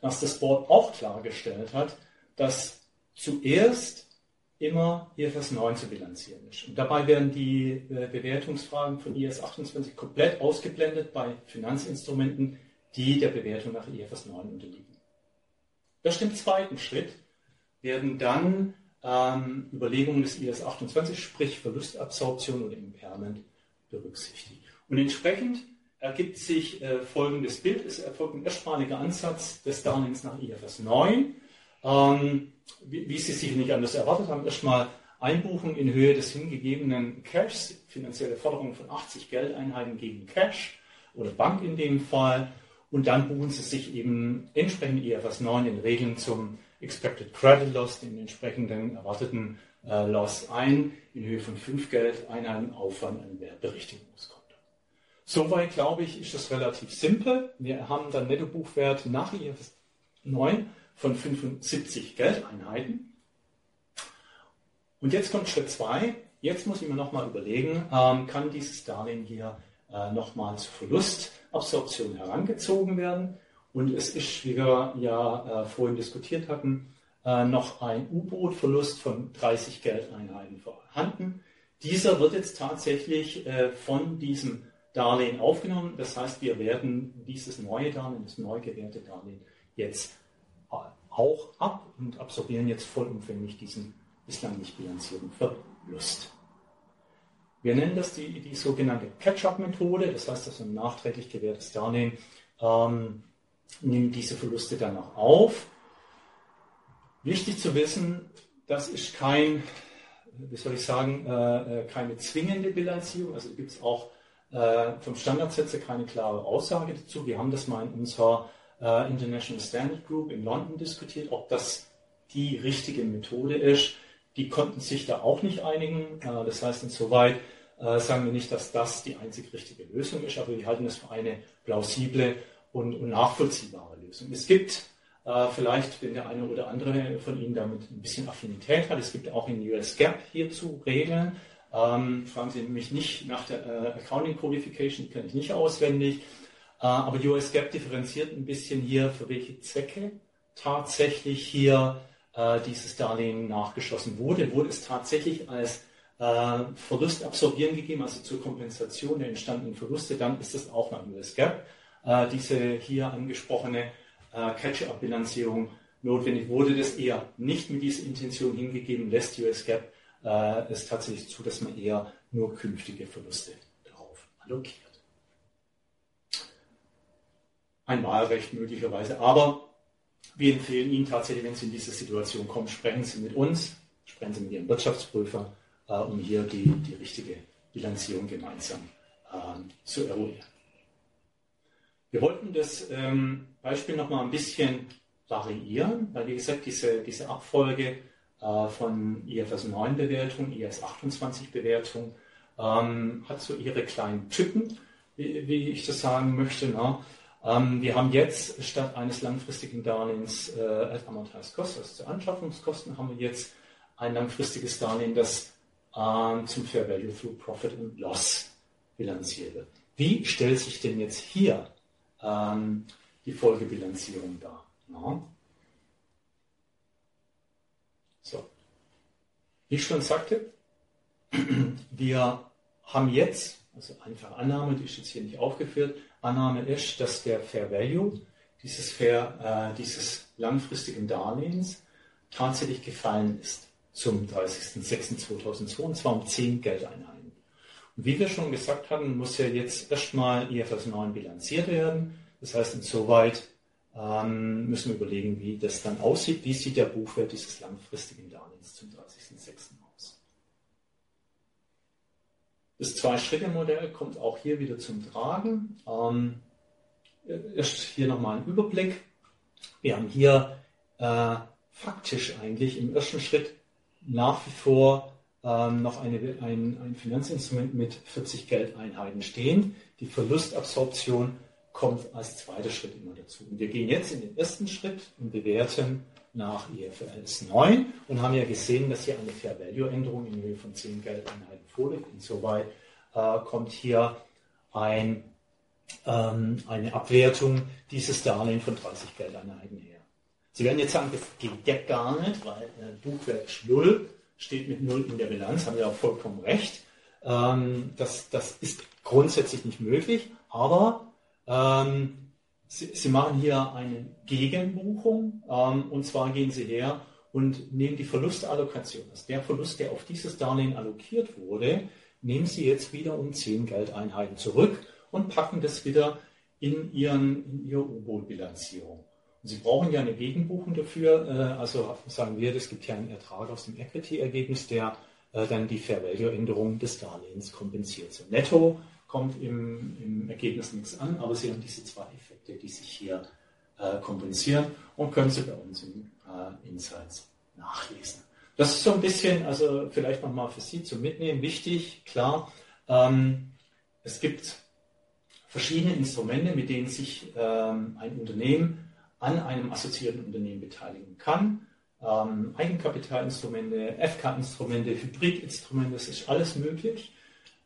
dass das Board auch klargestellt hat, dass zuerst immer IFRS 9 zu bilanzieren ist. Und dabei werden die äh, Bewertungsfragen von IS 28 komplett ausgeblendet bei Finanzinstrumenten, die der Bewertung nach IFRS 9 unterliegen. Erst im zweiten Schritt werden dann ähm, Überlegungen des IS 28, sprich Verlustabsorption oder Impairment, berücksichtigt. Und entsprechend ergibt sich äh, folgendes Bild. Es erfolgt ein erstmaliger Ansatz des Darlehens nach IFRS 9 ähm, wie, wie, Sie sich nicht anders erwartet haben, erstmal Einbuchung in Höhe des hingegebenen Cashs, finanzielle Forderung von 80 Geldeinheiten gegen Cash oder Bank in dem Fall. Und dann buchen Sie sich eben entsprechend IFRS 9 in Regeln zum Expected Credit Loss, den entsprechenden erwarteten äh, Loss ein, in Höhe von 5 Geldeinheiten Aufwand an Wertberichtigungskonto. Soweit, glaube ich, ist das relativ simpel. Wir haben dann Nettobuchwert nach IFRS 9 von 75 Geldeinheiten. Und jetzt kommt Schritt 2. Jetzt muss ich mir nochmal überlegen, ähm, kann dieses Darlehen hier äh, nochmal zur Verlustabsorption herangezogen werden? Und es ist, wie wir ja äh, vorhin diskutiert hatten, äh, noch ein U-Boot-Verlust von 30 Geldeinheiten vorhanden. Dieser wird jetzt tatsächlich äh, von diesem Darlehen aufgenommen. Das heißt, wir werden dieses neue Darlehen, das neu gewährte Darlehen jetzt auch ab und absorbieren jetzt vollumfänglich diesen bislang nicht bilanzierten Verlust. Wir nennen das die, die sogenannte Catch-up-Methode, das heißt, dass ein nachträglich gewährtes Darlehen ähm, nimmt diese Verluste dann auch auf. Wichtig zu wissen, das ist kein, wie soll ich sagen, äh, äh keine zwingende Bilanzierung, also gibt es auch äh, vom Standardsätze keine klare Aussage dazu. Wir haben das mal in unserer äh, International Standard Group in London diskutiert, ob das die richtige Methode ist. Die konnten sich da auch nicht einigen. Äh, das heißt, insoweit äh, sagen wir nicht, dass das die einzig richtige Lösung ist, aber wir halten es für eine plausible und, und nachvollziehbare Lösung. Es gibt äh, vielleicht, wenn der eine oder andere von Ihnen damit ein bisschen Affinität hat, es gibt auch in US Gap hierzu Regeln. Ähm, fragen Sie mich nicht nach der äh, Accounting Qualification, die kenne ich nicht auswendig. Äh, aber US GAAP differenziert ein bisschen hier, für welche Zwecke tatsächlich hier äh, dieses Darlehen nachgeschossen wurde. Wurde es tatsächlich als äh, Verlust absorbieren gegeben, also zur Kompensation der entstandenen Verluste, dann ist das auch nach US GAAP. diese hier angesprochene Catch-up-Bilanzierung notwendig. Wurde das eher nicht mit dieser Intention hingegeben, lässt US GAAP es tatsächlich zu, dass man eher nur künftige Verluste darauf allokiert ein Wahlrecht möglicherweise. Aber wir empfehlen Ihnen tatsächlich, wenn Sie in diese Situation kommen, sprechen Sie mit uns, sprechen Sie mit Ihrem Wirtschaftsprüfer, äh, um hier die, die richtige Bilanzierung gemeinsam äh, zu eruieren. Wir wollten das ähm, Beispiel noch mal ein bisschen variieren, weil wie gesagt, diese, diese Abfolge äh, von IFRS 9 Bewertung, IFRS 28 Bewertung ähm, hat so ihre kleinen Typen, wie, wie ich das sagen möchte. Na? Ähm, wir haben jetzt statt eines langfristigen Darlehens äh, als Amortized Cost, also zu Anschaffungskosten, haben wir jetzt ein langfristiges Darlehen, das äh, zum Fair Value through Profit and Loss bilanziert wird. Wie stellt sich denn jetzt hier ähm, die Folgebilanzierung dar? Ja. So. Wie ich schon sagte, wir haben jetzt, also einfache Annahme, die ist jetzt hier nicht aufgeführt, Annahme ist, dass der Fair Value dieses, Fair, äh, dieses langfristigen Darlehens tatsächlich gefallen ist zum 30.06.2002 und zwar um 10 Geldeinheiten. Und wie wir schon gesagt hatten, muss ja jetzt erstmal IFRS 9 bilanziert werden. Das heißt, insoweit ähm, müssen wir überlegen, wie das dann aussieht. Wie sieht der Buchwert dieses langfristigen Darlehens zum 30.06. aus? Das Zwei-Schritte-Modell kommt auch hier wieder zum Tragen. Ähm, erst hier nochmal ein Überblick. Wir haben hier äh, faktisch eigentlich im ersten Schritt nach wie vor ähm, noch eine, ein, ein Finanzinstrument mit 40 Geldeinheiten stehen. Die Verlustabsorption kommt als zweiter Schritt immer dazu. Und wir gehen jetzt in den ersten Schritt und bewerten nach IFRS 9 und haben ja gesehen, dass hier eine Fair Value Änderung in Höhe von 10 Geldeinheiten vorliegt. Insoweit äh, kommt hier ein, ähm, eine Abwertung dieses Darlehen von 30 Geldeinheiten her. Sie werden jetzt sagen, das geht ja gar nicht, weil äh, Buchwert 0 steht mit 0 in der Bilanz, haben Sie auch vollkommen recht. Ähm, das, das ist grundsätzlich nicht möglich, aber ähm, Sie, Sie, machen hier eine Gegenbuchung ähm, und zwar gehen Sie her und nehmen die Verlustallokation. Also der Verlust, der auf dieses Darlehen allokiert wurde, nehmen Sie jetzt wieder um 10 Geldeinheiten zurück und packen das wieder in, ihren, in Ihre U-Boot-Bilanzierung. Sie brauchen ja eine Gegenbuchung dafür. Äh, also sagen wir, es gibt ja einen Ertrag aus dem Equity-Ergebnis, der äh, dann die Fair Value-Änderung des Darlehens kompensiert. So netto kommt im, im, Ergebnis nichts an, aber Sie haben diese zwei Effekte, die sich hier äh, kompensieren und können Sie bei uns in Insights nachlesen. Das ist so ein bisschen, also vielleicht nochmal für Sie zum Mitnehmen wichtig, klar. Ähm, es gibt verschiedene Instrumente, mit denen sich ähm, ein Unternehmen an einem assoziierten Unternehmen beteiligen kann. Ähm, Eigenkapitalinstrumente, FK-Instrumente, Hybridinstrumente, das ist alles möglich.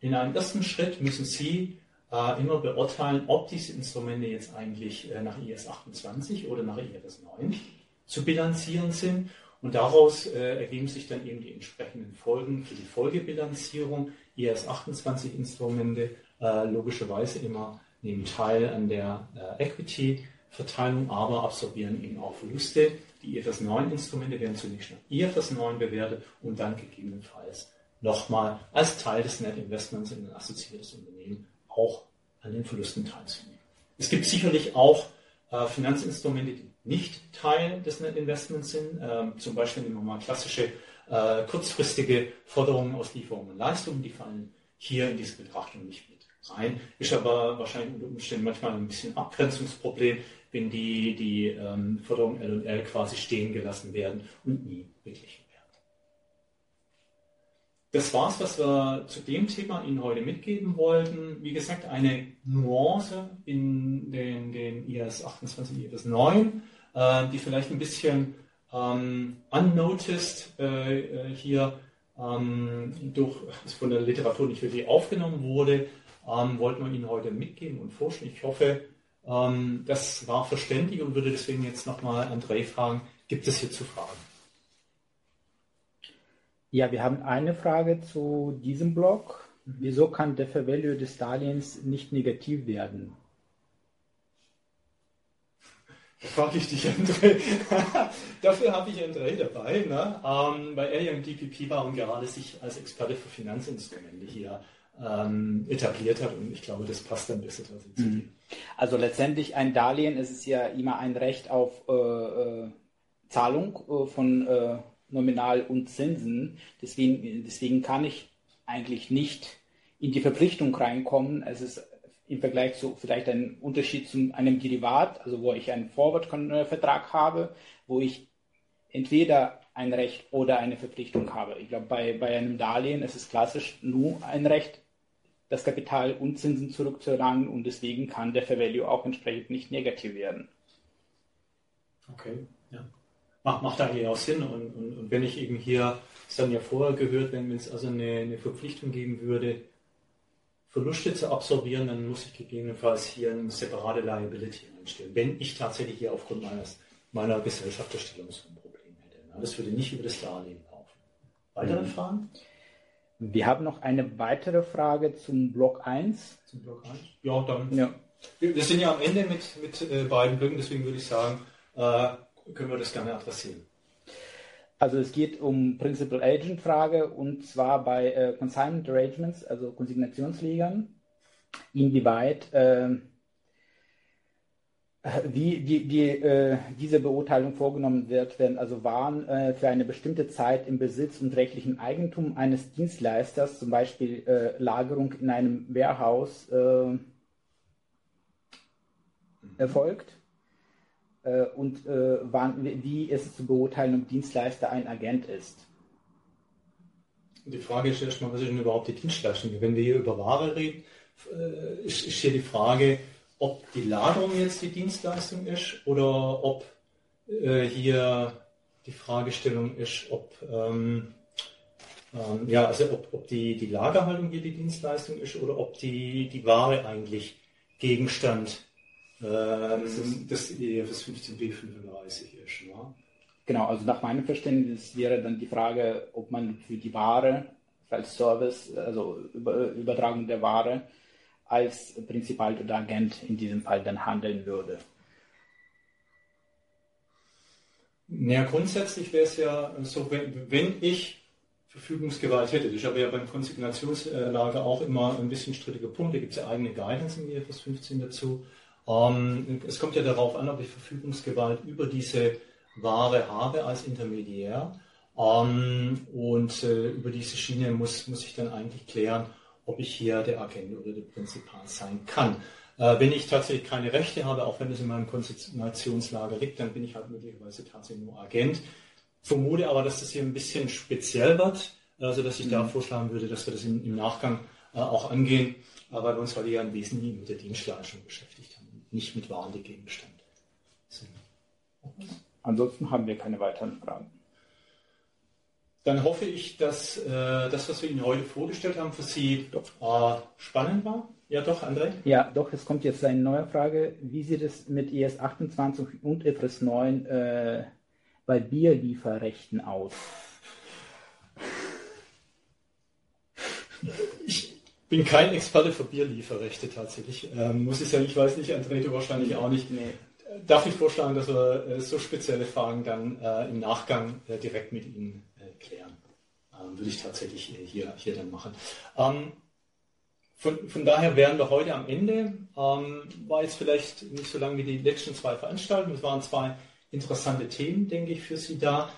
In einem ersten Schritt müssen Sie äh, immer beurteilen, ob diese Instrumente jetzt eigentlich äh, nach IS 28 oder nach IFRS 9 zu bilanzieren sind. Und daraus äh, ergeben sich dann eben die entsprechenden Folgen für die Folgebilanzierung. IS 28 Instrumente äh, logischerweise immer nehmen teil an der äh, Equity Verteilung, aber absorbieren eben auch Verluste. Die IFRS 9 Instrumente werden zunächst nach IFRS 9 bewertet und dann gegebenenfalls nochmal als Teil des Net Investments in ein assoziiertes Unternehmen auch an den Verlusten teilzunehmen. Es gibt sicherlich auch äh, Finanzinstrumente, die nicht Teil des Net Investments sind. Ähm, zum Beispiel nehmen wir mal klassische äh, kurzfristige Forderungen aus Lieferungen und Leistungen, die fallen hier in diese Betrachtung nicht mit rein. Ist aber wahrscheinlich unter Umständen manchmal ein bisschen Abgrenzungsproblem, wenn die, die ähm, Forderungen L und L quasi stehen gelassen werden und nie werden. Das war es, was wir zu dem Thema Ihnen heute mitgeben wollten. Wie gesagt, eine Nuance in den, den IS 28 IS 9, äh, die vielleicht ein bisschen ähm, unnoticed äh, äh, hier ähm, durch, von der Literatur nicht wirklich aufgenommen wurde, ähm, wollten wir Ihnen heute mitgeben und forschen. Ich hoffe, ähm, das war verständlich und würde deswegen jetzt nochmal André fragen, gibt es hierzu Fragen? Ja, wir haben eine Frage zu diesem Blog. Mhm. Wieso kann der Fair Value des Darlehens nicht negativ werden? Da frage ich dich, André. Dafür habe ich André dabei, ne? ähm, weil er ja im DPP war und gerade sich als Experte für Finanzinstrumente hier ähm, etabliert hat und ich glaube, das passt dann besser dazu. Mhm. Also letztendlich ein Darlehen ist es ja immer ein Recht auf äh, äh, Zahlung äh, von äh, Nominal und Zinsen. Deswegen, deswegen kann ich eigentlich nicht in die Verpflichtung reinkommen. Es ist im Vergleich zu vielleicht ein Unterschied zu einem Derivat, also wo ich einen Forward-Vertrag habe, wo ich entweder ein Recht oder eine Verpflichtung habe. Ich glaube, bei, bei einem Darlehen ist es klassisch nur ein Recht, das Kapital und Zinsen zurückzuerlangen und deswegen kann der Fair Value auch entsprechend nicht negativ werden. Okay, ja. Macht, macht eigentlich auch Sinn und, und, und wenn ich eben hier, das haben ja vorher gehört, wenn es also eine, eine Verpflichtung geben würde, Verluste zu absorbieren, dann muss ich gegebenenfalls hier eine separate Liability einstellen, wenn ich tatsächlich hier aufgrund meines, meiner Gesellschafterstellung so ein Problem hätte. Das würde nicht über das Darlehen laufen. Weitere mhm. Fragen? Wir haben noch eine weitere Frage zum Block 1. Zum Block 1? Ja, dann. Ja. Wir sind ja am Ende mit, mit äh, beiden Blöcken, deswegen würde ich sagen, äh, können wir das gerne adressieren. Also es geht um Principal Agent Frage und zwar bei äh, Consignment Arrangements, also Konsignationslegern, inwieweit äh, Wie die, die, äh, diese Beurteilung vorgenommen wird, wenn also Waren äh, für eine bestimmte Zeit im Besitz und rechtlichen Eigentum eines Dienstleisters, zum Beispiel äh, Lagerung in einem Warehouse, äh, erfolgt, äh, und äh, wann, wie ist es zu beurteilen, ob Dienstleister ein Agent ist. Die Frage ist erstmal, was ist denn überhaupt die Dienstleistung? Wenn wir hier über Ware reden, ist, ist hier die Frage, ob die Lagerung jetzt die Dienstleistung ist oder ob äh, hier die Fragestellung ist, ob, ähm, ähm, ja, also ob, ob die, die Lagerhaltung hier die Dienstleistung ist oder ob die, die Ware eigentlich Gegenstand ähm, des EFS 15b35 ist. Ne? Genau, also nach meinem Verständnis wäre dann die Frage, ob man für die Ware als Service, also Übertragung der Ware, als Prinzipal oder Agent in diesem Fall dann handeln würde? Ja, grundsätzlich wäre es ja so, wenn, wenn ich Verfügungsgewalt hätte, das ist aber ja beim Konsignationslager auch immer ein bisschen strittiger Punkt, da gibt es ja eigene Guidance im IFRS 15 dazu. Ähm, es kommt ja darauf an, ob ich Verfügungsgewalt über diese Ware habe als Intermediär. Ähm, und äh, über diese Schiene muss, muss ich dann eigentlich klären, ob ich hier der Agent oder der Prinzipal sein kann. Äh, wenn ich tatsächlich keine Rechte habe, auch wenn es in meinem Konzeptionslager liegt, dann bin ich halt möglicherweise tatsächlich nur Agent. Vermute aber, dass das hier ein bisschen speziell wird, also dass ich mhm. da vorschlagen würde, dass wir das im, im Nachgang äh, auch angehen, weil wir uns heute ja im Wesentlichen mit der Dienstleistung beschäftigt haben, nicht mit Waren, die Gegenstand sind. Ansonsten haben wir keine weiteren Fragen dann hoffe ich, dass äh, das, was wir Ihnen heute vorgestellt haben, für Sie äh, spannend war. Ja, doch, André? Ja, doch, es kommt jetzt eine neue Frage. Wie sieht es mit ES 28 und IFRS 9 äh, bei Bierlieferrechten aus? Ich bin kein Experte für Bierlieferrechte tatsächlich. Ähm, muss ich sagen, ich weiß nicht, André, du wahrscheinlich auch nicht. Nee. Darf ich vorschlagen, dass wir äh, so spezielle Fragen dann äh, im Nachgang äh, direkt mit Ihnen klären. Ähm, würde ich tatsächlich hier, hier dann machen. Ähm, von, von, daher wären wir heute am Ende. Ähm, war jetzt vielleicht nicht so lang wie die letzten zwei Veranstaltungen. Es waren zwei interessante Themen, denke ich, für Sie da.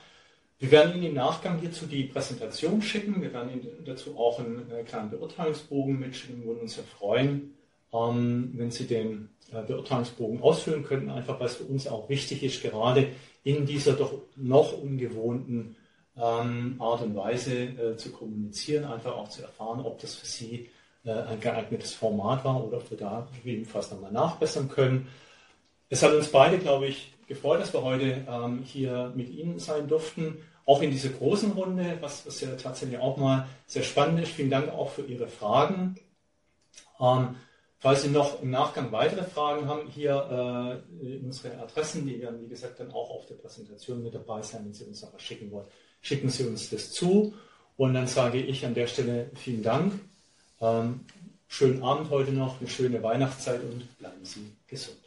Wir werden Ihnen im Nachgang hierzu die Präsentation schicken. Wir werden Ihnen dazu auch einen äh, kleinen Beurteilungsbogen mitschicken. Wir würden uns sehr freuen, ähm, wenn Sie den äh, Beurteilungsbogen ausfüllen könnten, einfach weil es für uns auch wichtig ist, gerade in dieser doch noch ungewohnten ähm, Art und Weise äh, zu kommunizieren, einfach auch zu erfahren, ob das für Sie ein geeignetes Format war oder ob wir da gegebenenfalls nochmal nachbessern können. Es hat uns beide, glaube ich, gefreut, dass wir heute ähm, hier mit Ihnen sein durften, auch in dieser großen Runde, was, was ja tatsächlich auch mal sehr spannend ist. Vielen Dank auch für Ihre Fragen. Ähm, falls Sie noch im Nachgang weitere Fragen haben, hier äh, unsere Adressen, die werden, wie gesagt, dann auch auf der Präsentation mit dabei sein, wenn Sie uns noch was schicken wollen schicken Sie uns das zu. Und dann sage ich an der Stelle vielen Dank. Ähm, schönen Abend heute noch, eine schöne Weihnachtszeit und bleiben Sie gesund.